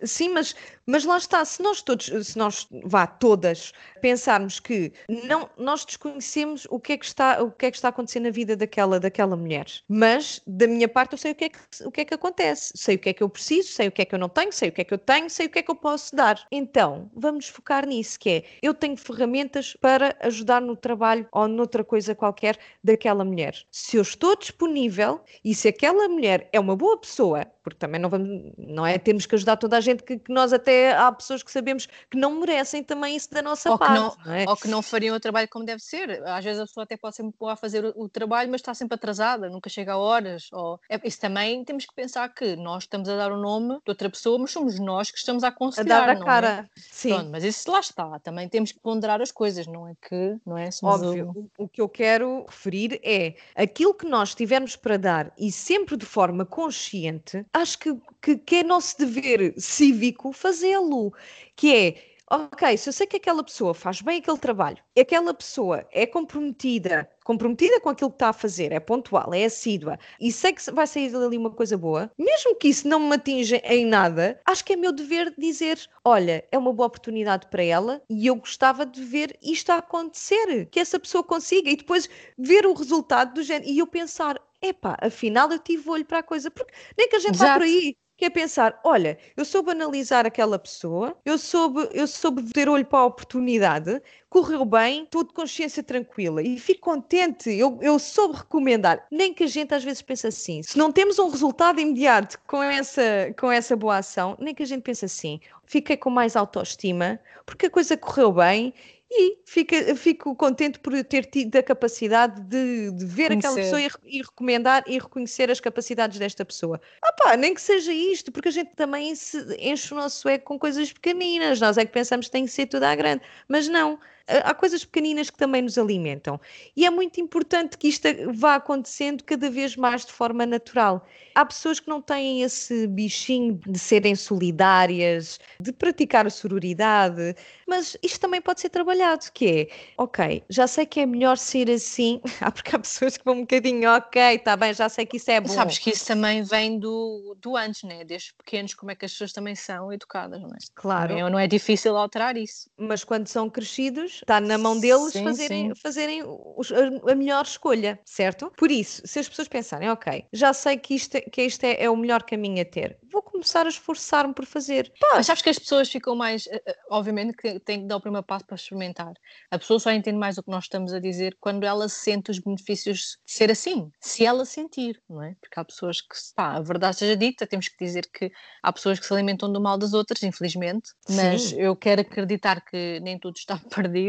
Sim, mas, mas lá está, se nós todos, se nós vá todas pensarmos que não, nós desconhecemos o que, é que está, o que é que está acontecendo na vida daquela, daquela mulher, mas da minha parte eu sei o que, é que, o que é que acontece, sei o que é que eu preciso, sei o que é que eu não tenho, sei o que é que eu tenho, sei o que é que eu posso dar. Então, vamos focar nisso, que é, eu tenho ferramentas para ajudar no trabalho ou noutra coisa qualquer daquela mulher. Se eu estou disponível e se aquela mulher é uma boa pessoa, porque também não vamos, não é, temos que ajudar toda a gente que, que nós até há pessoas que sabemos que não merecem também isso da nossa ou parte. Não, não é? Ou que não fariam o trabalho como deve ser. Às vezes a pessoa até pode muito boa a fazer o, o trabalho, mas está sempre atrasada, nunca chega a horas. Ou, é, isso também temos que pensar que nós estamos a dar o nome de outra pessoa, mas somos nós que estamos a aconselhar. A dar a é? cara. É? Sim. Pronto, mas isso lá está. Também temos que ponderar as coisas, não é que, não é? Óbvio. O... o que eu quero referir é aquilo que nós tivermos para dar e sempre de forma consciente, acho que, que, que é nosso dever cívico fazê-lo, que é ok, se eu sei que aquela pessoa faz bem aquele trabalho, aquela pessoa é comprometida, comprometida com aquilo que está a fazer, é pontual, é assídua, e sei que vai sair dali uma coisa boa, mesmo que isso não me atinja em nada, acho que é meu dever dizer: olha, é uma boa oportunidade para ela e eu gostava de ver isto a acontecer, que essa pessoa consiga, e depois ver o resultado do género, e eu pensar: epá, afinal eu tive olho para a coisa, porque nem que a gente Exato. vá por aí que é pensar, olha, eu soube analisar aquela pessoa, eu soube, eu soube ter olho para a oportunidade, correu bem, estou de consciência tranquila e fico contente, eu, eu soube recomendar. Nem que a gente às vezes pense assim, se não temos um resultado imediato com essa, com essa boa ação, nem que a gente pense assim, fiquei com mais autoestima, porque a coisa correu bem e fica, fico contente por ter tido a capacidade de, de ver Conhecer. aquela pessoa e, e, recomendar e reconhecer as capacidades desta pessoa. Ah pá, nem que seja isto, porque a gente também se enche o nosso ego com coisas pequeninas, nós é que pensamos que tem que ser tudo à grande, mas não há coisas pequeninas que também nos alimentam. E é muito importante que isto vá acontecendo cada vez mais de forma natural. Há pessoas que não têm esse bichinho de serem solidárias, de praticar a sororidade, mas isto também pode ser trabalhado, que é, ok, já sei que é melhor ser assim, ah, porque há pessoas que vão um bocadinho, ok, está bem, já sei que isso é bom. Sabes que isso também vem do, do antes, né? Desde pequenos, como é que as pessoas também são educadas, não é? Claro. É, não é difícil alterar isso. Mas quando são crescidos, está na mão deles sim, fazerem, sim. fazerem a, a, melhor escolha, certo? Por isso, se as pessoas pensarem, ok, já sei que isto, é, que isto é, é o melhor caminho a ter, vou começar a esforçar-me por fazer. Pá. Mas sabes que as pessoas ficam mais, eh, eh, obviamente que tem que dar o primeiro passo para experimentar. A pessoa só entende mais o que nós estamos a dizer quando ela sente os benefícios de ser assim, se ela sentir, não é? Porque há pessoas que, pá, a verdade seja dita, temos que dizer que há pessoas que se alimentam do mal das outras, infelizmente, mas Sim. eu quero acreditar que nem tudo está perdido,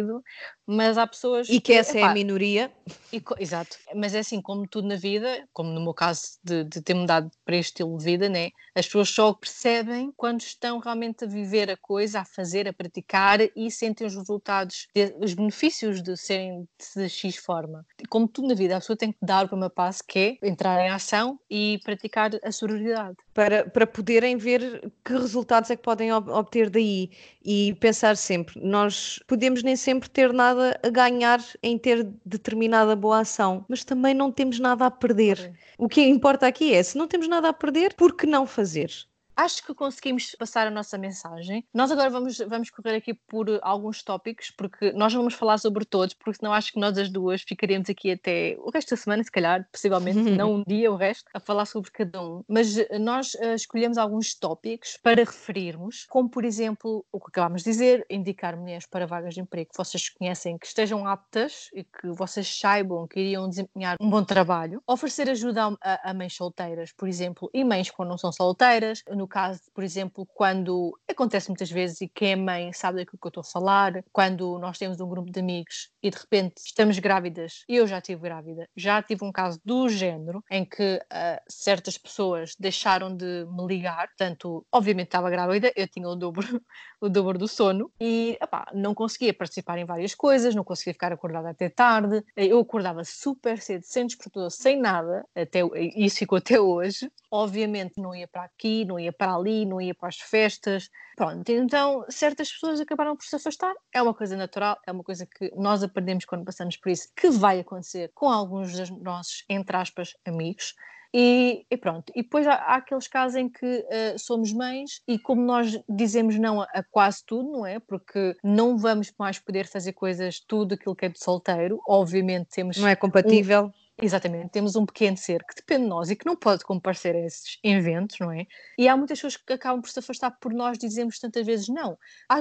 mas há pessoas. E que, essa epá, é a minoria. E, exato, mas é assim, como tudo na vida, como no meu caso de, de ter mudado para este estilo de vida, né? as pessoas só percebem quando estão realmente a viver a coisa, a fazer, a praticar e sentem os resultados, de, os benefícios de serem de X forma. Como tudo na vida, a pessoa tem que dar o primeiro passo, que é entrar em ação e praticar a sororidade. Para, para poderem ver que resultados é que podem obter daí e pensar sempre, nós podemos nem sempre ter nada a ganhar em ter determinada boa ação, mas também não temos nada a perder. O que importa aqui é, se não temos nada a perder, por que não fazer? Acho que conseguimos passar a nossa mensagem. Nós agora vamos, vamos correr aqui por alguns tópicos, porque nós vamos falar sobre todos, porque senão acho que nós as duas ficaríamos aqui até o resto da semana, se calhar, possivelmente, não um dia, o resto, a falar sobre cada um. Mas eh, nós uh, escolhemos alguns tópicos para referirmos, como por exemplo, o que acabámos de dizer, indicar mulheres para vagas de emprego que vocês conhecem, que estejam aptas e que vocês saibam que iriam desempenhar um bom trabalho, oferecer ajuda a, a mães solteiras, por exemplo, e mães quando não são solteiras, no caso, por exemplo, quando acontece muitas vezes e quem é mãe sabe daquilo que eu estou a falar, quando nós temos um grupo de amigos e de repente estamos grávidas, eu já estive grávida, já tive um caso do género em que uh, certas pessoas deixaram de me ligar, portanto, obviamente estava grávida, eu tinha o dobro, o dobro do sono e epá, não conseguia participar em várias coisas, não conseguia ficar acordada até tarde, eu acordava super cedo, sem despertador, sem nada, até, isso ficou até hoje, obviamente não ia para aqui, não ia para ali, não ia para as festas. Pronto, então certas pessoas acabaram por se afastar. É uma coisa natural, é uma coisa que nós aprendemos quando passamos por isso, que vai acontecer com alguns dos nossos, entre aspas, amigos. E, e, pronto, e depois há, há, aqueles casos em que uh, somos mães e como nós dizemos não a, a, quase tudo, não é? Porque não vamos mais poder fazer coisas, tudo aquilo que é de solteiro, obviamente temos... Não é compatível. Um, Exatamente, temos um pequeno ser que depende de nós e que não pode comparecer a esses eventos, não é? E há muitas pessoas que acabam por se afastar por nós dizemos tantas vezes não.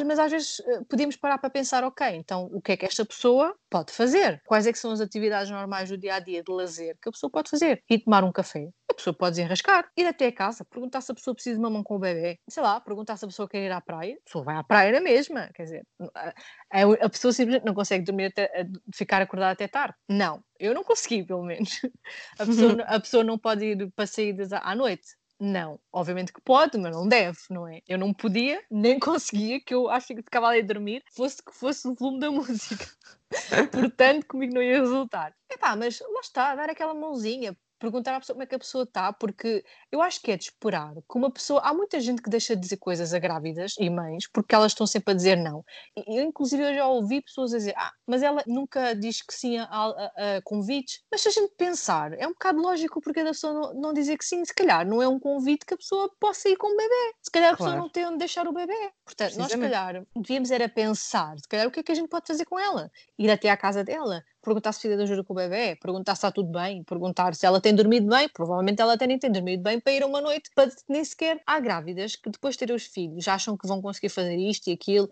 Mas às vezes eh, podíamos parar para pensar, ok, então o que é que esta pessoa pode fazer? Quais é que são as atividades normais do dia a dia de lazer que a pessoa pode fazer? Ir tomar um café, a pessoa pode desenrascar, ir até a casa, perguntar se a pessoa precisa de uma mão com o bebê, sei lá, perguntar se a pessoa quer ir à praia, a pessoa vai à praia na mesma, quer dizer, a, pessoa simplesmente não consegue dormir até, ficar acordada até tarde. Não, eu não consegui, pelo menos. A pessoa, a pessoa não pode ir para saídas à noite. Não, obviamente que pode, mas não deve, não é? Eu não podia, nem conseguia, que eu acho que ficava ali a dormir, fosse que fosse o volume da música. Portanto, comigo não ia resultar. pá, mas lá está, dar aquela mãozinha, perguntar à pessoa como é que a pessoa está, porque eu acho que é de esperar que uma pessoa. Há muita gente que deixa de dizer coisas a grávidas e mães porque elas estão sempre a dizer não. Eu, inclusive, eu já ouvi pessoas a dizer: Ah, mas ela nunca diz que sim a, a, a convites. Mas se a gente pensar, é um bocado lógico porque a pessoa não, não dizer que sim. Se calhar não é um convite que a pessoa possa ir com o bebê. Se calhar a claro. pessoa não tem onde deixar o bebê. Portanto, nós, se calhar, devíamos era pensar: se calhar o que é que a gente pode fazer com ela? Ir até à casa dela perguntar se precisa de ajuda com o bebê, perguntar se está tudo bem, perguntar se ela tem dormido bem, provavelmente ela até nem tem dormido bem para ir uma noite, para nem sequer há grávidas que depois de ter os filhos acham que vão conseguir fazer isto e aquilo,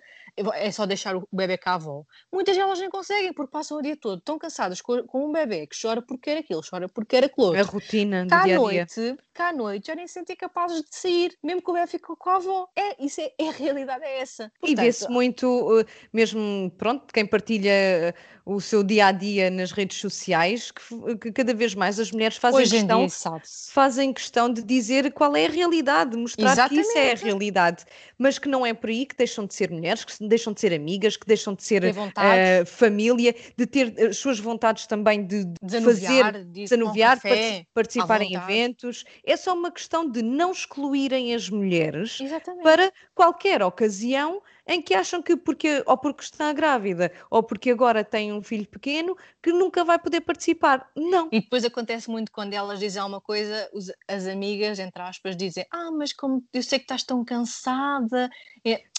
é só deixar o bebê cá à avó. Muitas delas nem conseguem porque passam o dia todo tão cansadas com, com um bebê que chora porque quer aquilo, chora porque quer aquilo. A rotina do cá dia a noite, cá à noite já nem sentem capazes de sair, mesmo que o bebê fique com a avó. É, isso é, é a realidade é essa. Portanto, e vê-se muito, eh, mesmo, pronto, quem partilha o seu dia a dia nas redes sociais, que, que cada vez mais as mulheres fazem Hoje questão, dia, fazem questão de dizer qual é a realidade, mostrar Exatamente. que isso é a realidade, mas que não é por aí que deixam de ser mulheres, que deixam de ser amigas, que deixam de ser uh, família, de ter as suas vontades também de, de fazer, desanuviar, de participar em eventos. É só uma questão de não excluírem as mulheres Exatamente. para qualquer ocasião em que acham que porque ou porque está grávida ou porque agora tem um filho pequeno que nunca vai poder participar. Não. E depois acontece muito quando elas dizem alguma coisa, as amigas, entre aspas, dizem: Ah, mas como eu sei que estás tão cansada.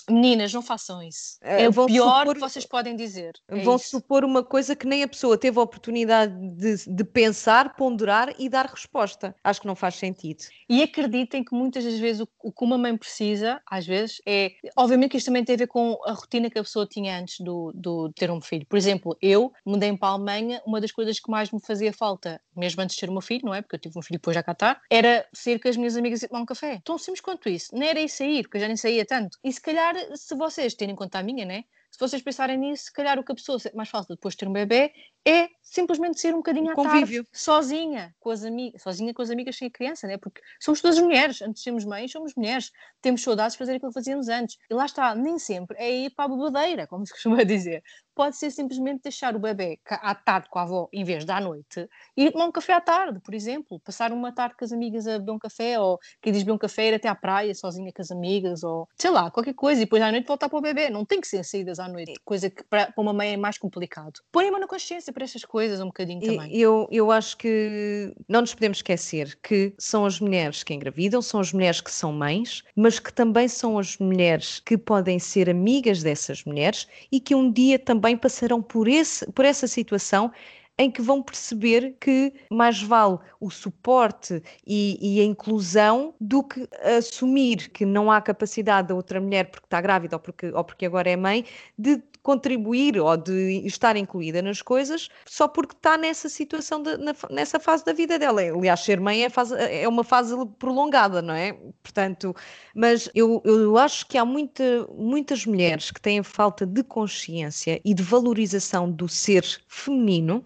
Meninas, não façam isso. É, é o pior supor, que vocês podem dizer. É vão isso. supor uma coisa que nem a pessoa teve a oportunidade de, de, pensar, ponderar e dar resposta. Acho que não faz sentido. E acreditem que muitas das vezes o, o que uma mãe precisa, às vezes, é. Obviamente que isto também tem a ver com a rotina que a pessoa tinha antes do, do ter um filho. Por exemplo, eu mudei para a Alemanha, uma das coisas que mais me fazia falta, mesmo antes de ter o meu filho, não é? Porque eu tive um filho depois já cá está, era ser com as minhas amigas e tomar um café. Tão simples quanto isso. Não era isso sair, porque eu já nem saía tanto. E se calhar se vocês terem em conta a minha, né? Se vocês pensarem nisso, se calhar o que a pessoa mais fácil depois de ter um bebê é simplesmente ser um bocadinho à Convívio. tarde, sozinha com as amigas, sozinha com as amigas sem a criança, né? Porque somos todas mulheres, antes de sermos mães, somos mulheres, temos saudades de fazer aquilo que fazíamos antes. E lá está, nem sempre é ir para a bebedeira, como se costuma dizer pode ser simplesmente deixar o bebê à tarde com a avó em vez da à noite e tomar um café à tarde, por exemplo, passar uma tarde com as amigas a beber um café ou quem diz beber um café ir até à praia sozinha com as amigas ou sei lá, qualquer coisa e depois à noite voltar para o bebê. Não tem que ser saídas à noite, coisa que para, para uma mãe é mais complicado. Põe a mão na consciência para estas coisas um bocadinho também. Eu, eu acho que não nos podemos esquecer que são as mulheres que engravidam, são as mulheres que são mães, mas que também são as mulheres que podem ser amigas dessas mulheres e que um dia também passarão por, esse, por essa situação em que vão perceber que mais vale o suporte e, e, a inclusão do que assumir que não há capacidade da outra mulher porque está grávida ou porque, ou porque agora é mãe de contribuir ou de estar incluída nas coisas só porque está nessa situação, de, na, nessa fase da vida dela. Aliás, ser mãe é, fase, é, uma fase prolongada, não é? Portanto, mas eu, eu acho que há muita, muitas mulheres que têm falta de consciência e de valorização do ser feminino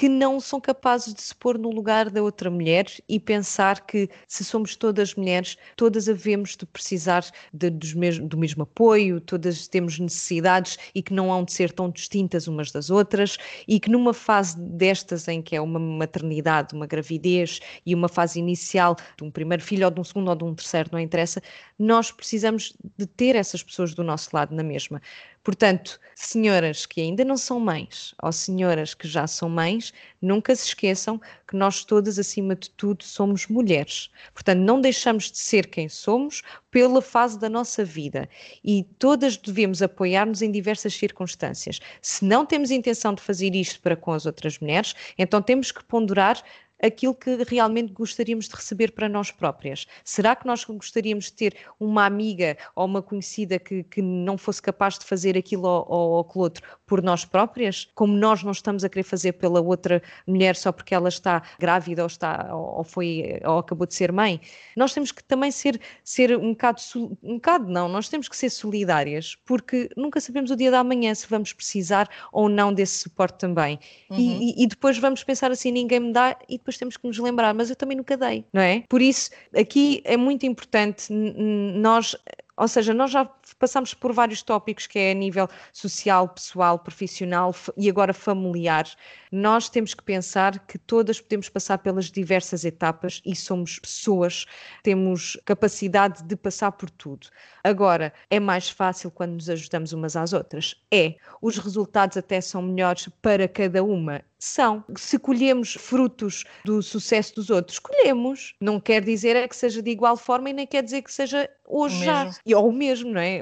que não são capazes de se pôr no lugar da outra mulher e pensar que se somos todas mulheres, todas havemos de precisar de, mesmo, do mesmo apoio, todas temos necessidades e que não hão de ser tão distintas umas das outras e que numa fase destas em que é uma maternidade, uma gravidez e uma fase inicial de um primeiro filho ou de um segundo ou de um terceiro, não interessa, nós precisamos de ter essas pessoas do nosso lado na mesma. Portanto, senhoras que ainda não são mães ou senhoras que já são mães, nunca se esqueçam que nós todas, acima de tudo, somos mulheres. Portanto, não deixamos de ser quem somos pela fase da nossa vida e todas devemos apoiar-nos em diversas circunstâncias. Se não temos intenção de fazer isto para com as outras mulheres, então temos que ponderar aquilo que realmente gostaríamos de receber para nós próprias. Será que nós gostaríamos de ter uma amiga ou uma conhecida que, que não fosse capaz de fazer aquilo ou, aquilo outro por nós próprias, como nós não estamos a querer fazer pela outra mulher só porque ela está grávida ou está ou foi ou acabou de ser mãe? Nós temos que também ser ser um bocado um bocado não, nós temos que ser solidárias porque nunca sabemos o dia da manhã se vamos precisar ou não desse suporte também. Uhum. E, e, depois vamos pensar assim, ninguém me dá e depois temos que nos lembrar, mas eu também nunca dei, não é? Por isso, aqui é muito importante nós ou seja, nós já passamos por vários tópicos que é a nível social, pessoal, profissional e agora familiar. Nós temos que pensar que todas podemos passar pelas diversas etapas e somos pessoas, temos capacidade de passar por tudo. Agora, é mais fácil quando nos ajudamos umas às outras? É. Os resultados até são melhores para cada uma são. Se colhemos frutos do sucesso dos outros, colhemos. Não quer dizer é que seja de igual forma e nem quer dizer que seja hoje já. E, ou o mesmo, não é?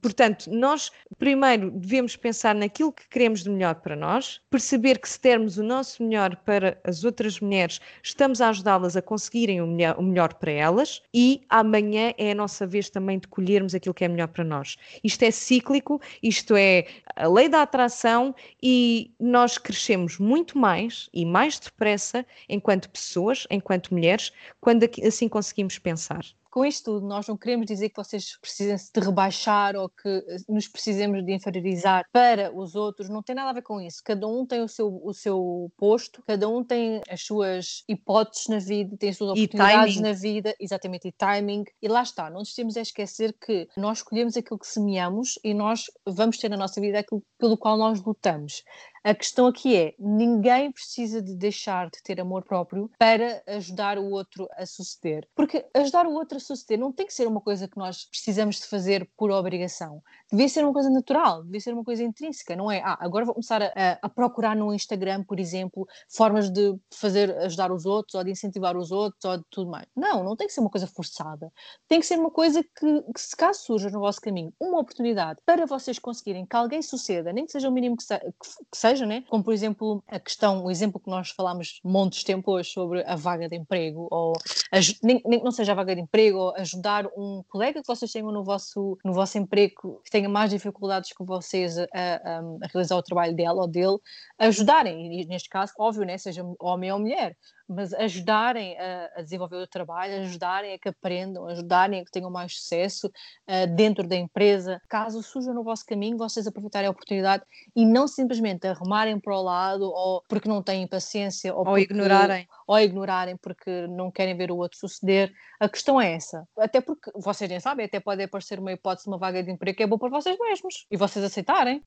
Portanto, nós primeiro devemos pensar naquilo que queremos de melhor para nós, perceber que se dermos o nosso melhor para as outras mulheres, estamos a ajudá-las a conseguirem o melhor, o melhor para elas e amanhã é a nossa vez também de colhermos aquilo que é melhor para nós. Isto é cíclico, isto é a lei da atração e nós crescemos muito mais e mais depressa enquanto pessoas, enquanto mulheres, quando assim conseguimos pensar com isto tudo, nós não queremos dizer que vocês precisem de rebaixar ou que eh, nos precisemos de inferiorizar para os outros, não tem nada a ver com isso. Cada um tem o seu, o seu posto, cada um tem as suas hipóteses na vida, tem as suas oportunidades na vida, exatamente, e timing. E lá está, não nos temos a esquecer que nós escolhemos aquilo que semeamos e nós vamos ter na nossa vida aquilo pelo qual nós lutamos. A questão aqui é: ninguém precisa de deixar de ter amor próprio para ajudar o outro a suceder. Porque ajudar o outro a suceder não tem que ser uma coisa que nós precisamos de fazer por obrigação. Devia ser uma coisa natural, devia ser uma coisa intrínseca, não é? Ah, agora vou começar a, a procurar no Instagram, por exemplo, formas de fazer ajudar os outros ou de incentivar os outros ou de tudo mais. Não, não tem que ser uma coisa forçada. Tem que ser uma coisa que, que se caso surja no vosso caminho uma oportunidade para vocês conseguirem que alguém suceda, nem que seja o mínimo que, se, que seja, né? como por exemplo a questão, o exemplo que nós falámos montes de tempo hoje sobre a vaga de emprego, ou nem, não seja a vaga de emprego, ou ajudar um colega que vocês tenham no vosso, no vosso emprego que tenha mais dificuldades que vocês a, a, a realizar o trabalho dela ou dele, ajudarem, e neste caso, óbvio, né? seja homem ou mulher, mas ajudarem a, a, desenvolver o trabalho, ajudarem a que aprendam, ajudarem a que tenham mais sucesso uh, dentro da empresa. Caso surja no vosso caminho, vocês aproveitarem a oportunidade e não simplesmente arrumarem para o lado ou porque não têm paciência ou, ou porque, ignorarem. Ou ignorarem porque não querem ver o outro suceder. A questão é essa. Até porque vocês nem sabem, até pode aparecer uma hipótese de uma vaga de emprego que é boa para vocês mesmos e vocês aceitarem.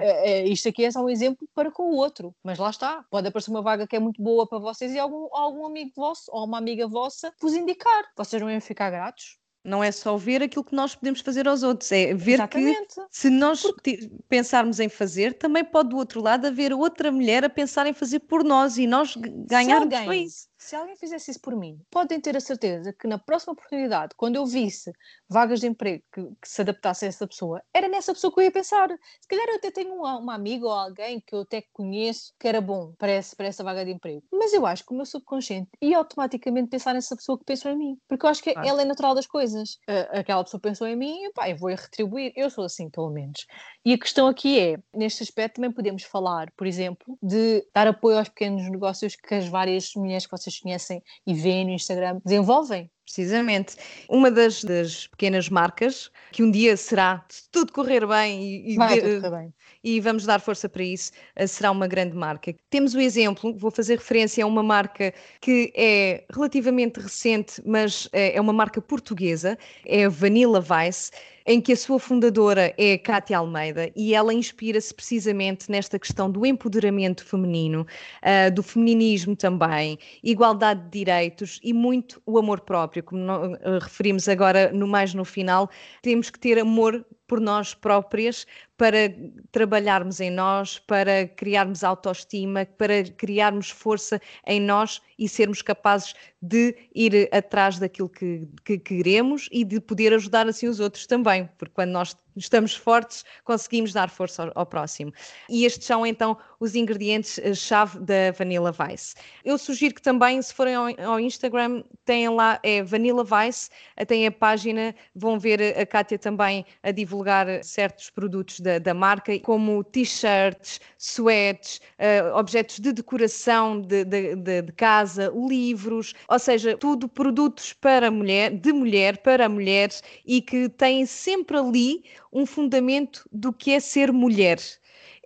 É, é, isto aqui é só um exemplo para com o outro, mas lá está. Pode aparecer uma vaga que é muito boa para vocês e algum algum, algum amigo vosso ou uma amiga vossa vos indicar. Vocês não iam ficar gratos? Não é só ver aquilo que nós podemos fazer aos outros, é ver Exatamente. que se nós Porque... pensarmos em fazer, também pode do outro lado haver outra mulher a pensar em fazer por nós e nós ganharmos com isso se alguém fizesse isso por mim, podem ter a certeza que na próxima oportunidade, quando eu visse vagas de emprego que, que se adaptassem a essa pessoa, era nessa pessoa que eu ia pensar. Se calhar eu até tenho uma, uma amiga ou alguém que eu até conheço que era bom para, esse, para essa vaga de emprego. Mas eu acho que o meu subconsciente ia automaticamente pensar nessa pessoa que pensou em mim. Porque eu acho que ela é natural das coisas. aquela pessoa pensou em mim e pá, eu vou retribuir. Eu sou assim, pelo menos. E a questão aqui é, neste aspecto também podemos falar, por exemplo, de dar apoio aos pequenos negócios que as várias mulheres que vocês conhecem e veem no Instagram desenvolvem. Precisamente. Uma das, das, pequenas marcas que um dia será, se tudo correr bem e, Vai, de, correr bem. e vamos dar força para isso, eh, será uma grande marca. Temos o exemplo, vou fazer referência a uma marca que é relativamente recente, mas é, é uma marca portuguesa, é a Vanilla Vice em que a sua fundadora é Cátia Almeida e ela inspira-se precisamente nesta questão do empoderamento feminino, uh, do feminismo também, igualdade de direitos e muito o amor próprio, como uh, referimos agora no mais no final, temos que ter amor por nós próprias para trabalharmos em nós, para criarmos autoestima, para criarmos força em nós e sermos capazes de ir atrás daquilo que, que queremos e de poder ajudar assim os outros também, porque quando nós estamos fortes, conseguimos dar força ao, ao próximo. E estes são então os ingredientes-chave da Vanilla Vice. Eu sugiro que também, se forem ao, ao Instagram, tenham lá, é Vanilla Vice, tem a página, vão ver a Kátia também a divulgar certos produtos da, da marca, como t-shirts, sweats, uh, objetos de decoração de, de, de, de casa, livros, ou seja, tudo produtos para mulher, de mulher para mulheres e que têm sempre ali um fundamento do que é ser mulher.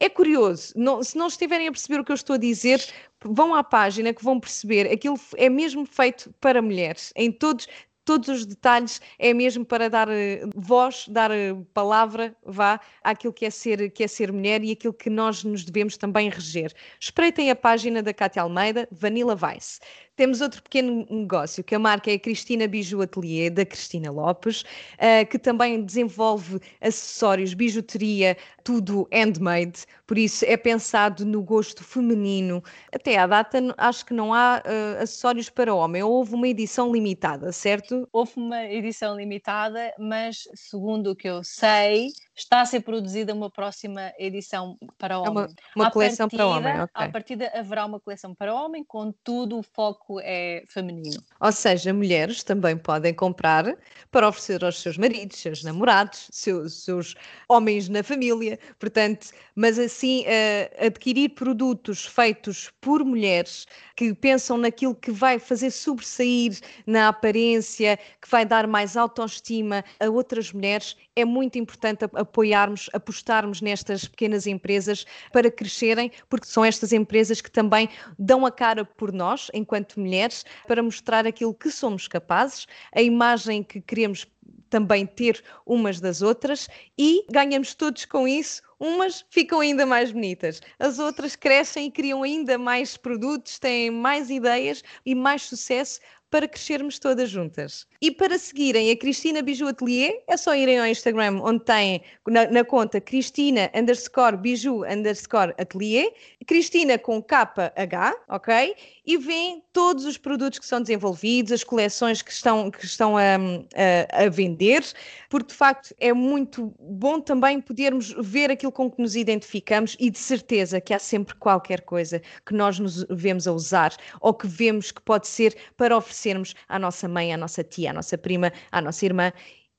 É curioso, não, se não estiverem a perceber o que eu estou a dizer, vão à página que vão perceber, aquilo é mesmo feito para mulheres, em todos, todos os detalhes, é mesmo para dar uh, voz, dar uh, palavra, vá, àquilo que é, ser, que é ser mulher e aquilo que nós nos devemos também reger. Espreitem a página da Cátia Almeida, Vanilla Vice. Temos outro pequeno negócio, que a marca é a Cristina Biju Atelier, da Cristina Lopes, uh, que também desenvolve acessórios, bijuteria, tudo handmade, por isso é pensado no gosto feminino. Até à data, acho que não há uh, acessórios para homem. Houve uma edição limitada, certo? Houve uma edição limitada, mas segundo o que eu sei, está a ser produzida uma próxima edição para homem. É uma, uma coleção partida, para homem, ok. À partida haverá uma coleção para homem, contudo o foco é feminino. Ou seja, mulheres também podem comprar para oferecer aos seus maridos, seus namorados, seus, seus homens na família, portanto, mas assim uh, adquirir produtos feitos por mulheres que pensam naquilo que vai fazer sobressair na aparência, que vai dar mais autoestima a outras mulheres, é muito importante apoiarmos, apostarmos nestas pequenas empresas para crescerem, porque são estas empresas que também dão a cara por nós, enquanto mulheres, para mostrar aquilo que somos capazes, a imagem que queremos também ter umas das outras e ganhamos todos com isso. Umas ficam ainda mais bonitas, as outras crescem e criam ainda mais produtos, têm mais ideias e mais sucesso para crescermos todas juntas. E para seguirem a Cristina Biju Atelier, é só irem ao Instagram, onde têm na, na conta Cristina underscore Biju underscore Atelier, Cristina com KH, ok? E veem todos os produtos que são desenvolvidos, as coleções que estão, que estão a, a, a vender, porque de facto é muito bom também podermos ver aquilo com que nos identificamos e de certeza que há sempre qualquer coisa que nós nos vemos a usar ou que vemos que pode ser para oferecermos à nossa mãe, à nossa tia, à nossa prima, à nossa irmã.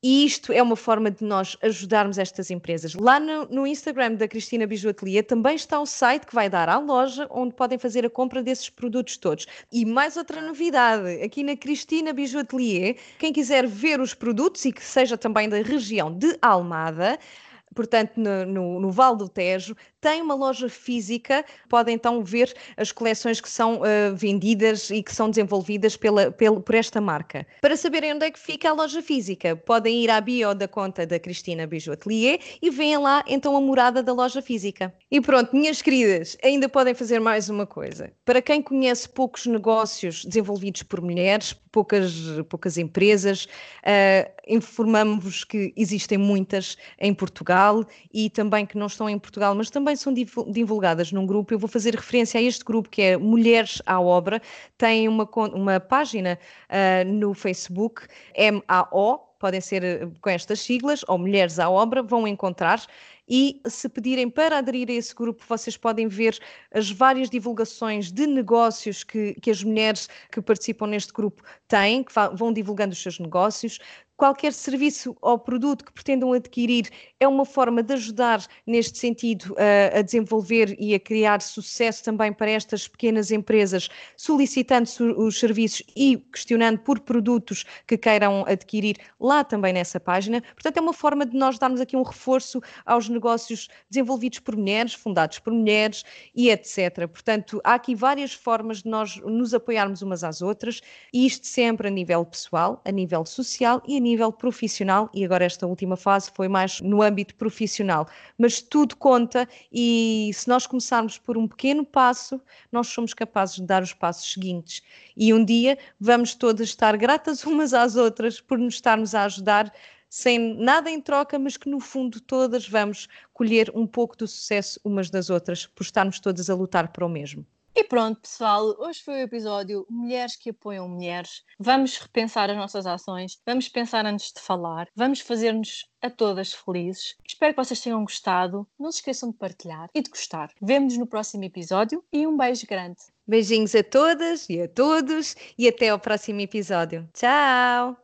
E isto é uma forma de nós ajudarmos estas empresas. Lá no, no, Instagram da Cristina Biju Atelier também está o site que vai dar à loja onde podem fazer a compra desses produtos todos. E mais outra novidade, aqui na Cristina Biju Atelier, quem quiser ver os produtos e que seja também da região de Almada, portanto, no, no, no Vale do Tejo, tem uma loja física, podem então ver as coleções que são uh, vendidas e que são desenvolvidas pela, pela, por esta marca. Para saberem onde é que fica a loja física, podem ir à bio da conta da Cristina Biju Atelier e veem lá então a morada da loja física. E pronto, minhas queridas, ainda podem fazer mais uma coisa. Para quem conhece poucos negócios desenvolvidos por mulheres, poucas, poucas empresas, uh, informamos-vos que existem muitas em Portugal e também que não estão em Portugal, mas também também são divulgadas num grupo. Eu vou fazer referência a este grupo que é Mulheres à Obra. Tem uma, uma página uh, no Facebook, MAO, podem ser ah, com estas siglas, ou Mulheres à Obra, vão encontrar. E se pedirem para aderir a esse grupo, vocês podem ver as várias divulgações de negócios que, que as mulheres que participam neste grupo têm, que vão divulgando os seus negócios qualquer serviço ou produto que pretendam adquirir é uma forma de ajudar neste sentido a, a desenvolver e a criar sucesso também para estas pequenas empresas, solicitando os serviços e questionando por produtos que queiram adquirir lá também nessa página. Portanto, é uma forma de nós darmos aqui um reforço aos negócios desenvolvidos por mulheres, fundados por mulheres e etc. Portanto, há aqui várias formas de nós nos apoiarmos umas às outras e isto sempre a nível pessoal, a nível social e a nível profissional, e agora esta última fase foi mais no âmbito profissional. Mas tudo conta, e se nós começarmos por um pequeno passo, nós somos capazes de dar os passos seguintes. E um dia vamos todas estar gratas umas às outras por nos estarmos a ajudar sem nada em troca, mas que no fundo todas vamos colher um pouco do sucesso umas das outras, por estarmos todas a lutar para o mesmo. E pronto, pessoal, hoje foi o episódio Mulheres que apoiam mulheres. Vamos repensar as nossas ações, vamos pensar antes de falar, vamos fazer-nos a todas felizes. Espero que vocês tenham gostado. Não se esqueçam de partilhar e de gostar. Vemo-nos no próximo episódio e um beijo grande. Beijinhos a todas e a todos e até ao próximo episódio. Tchau!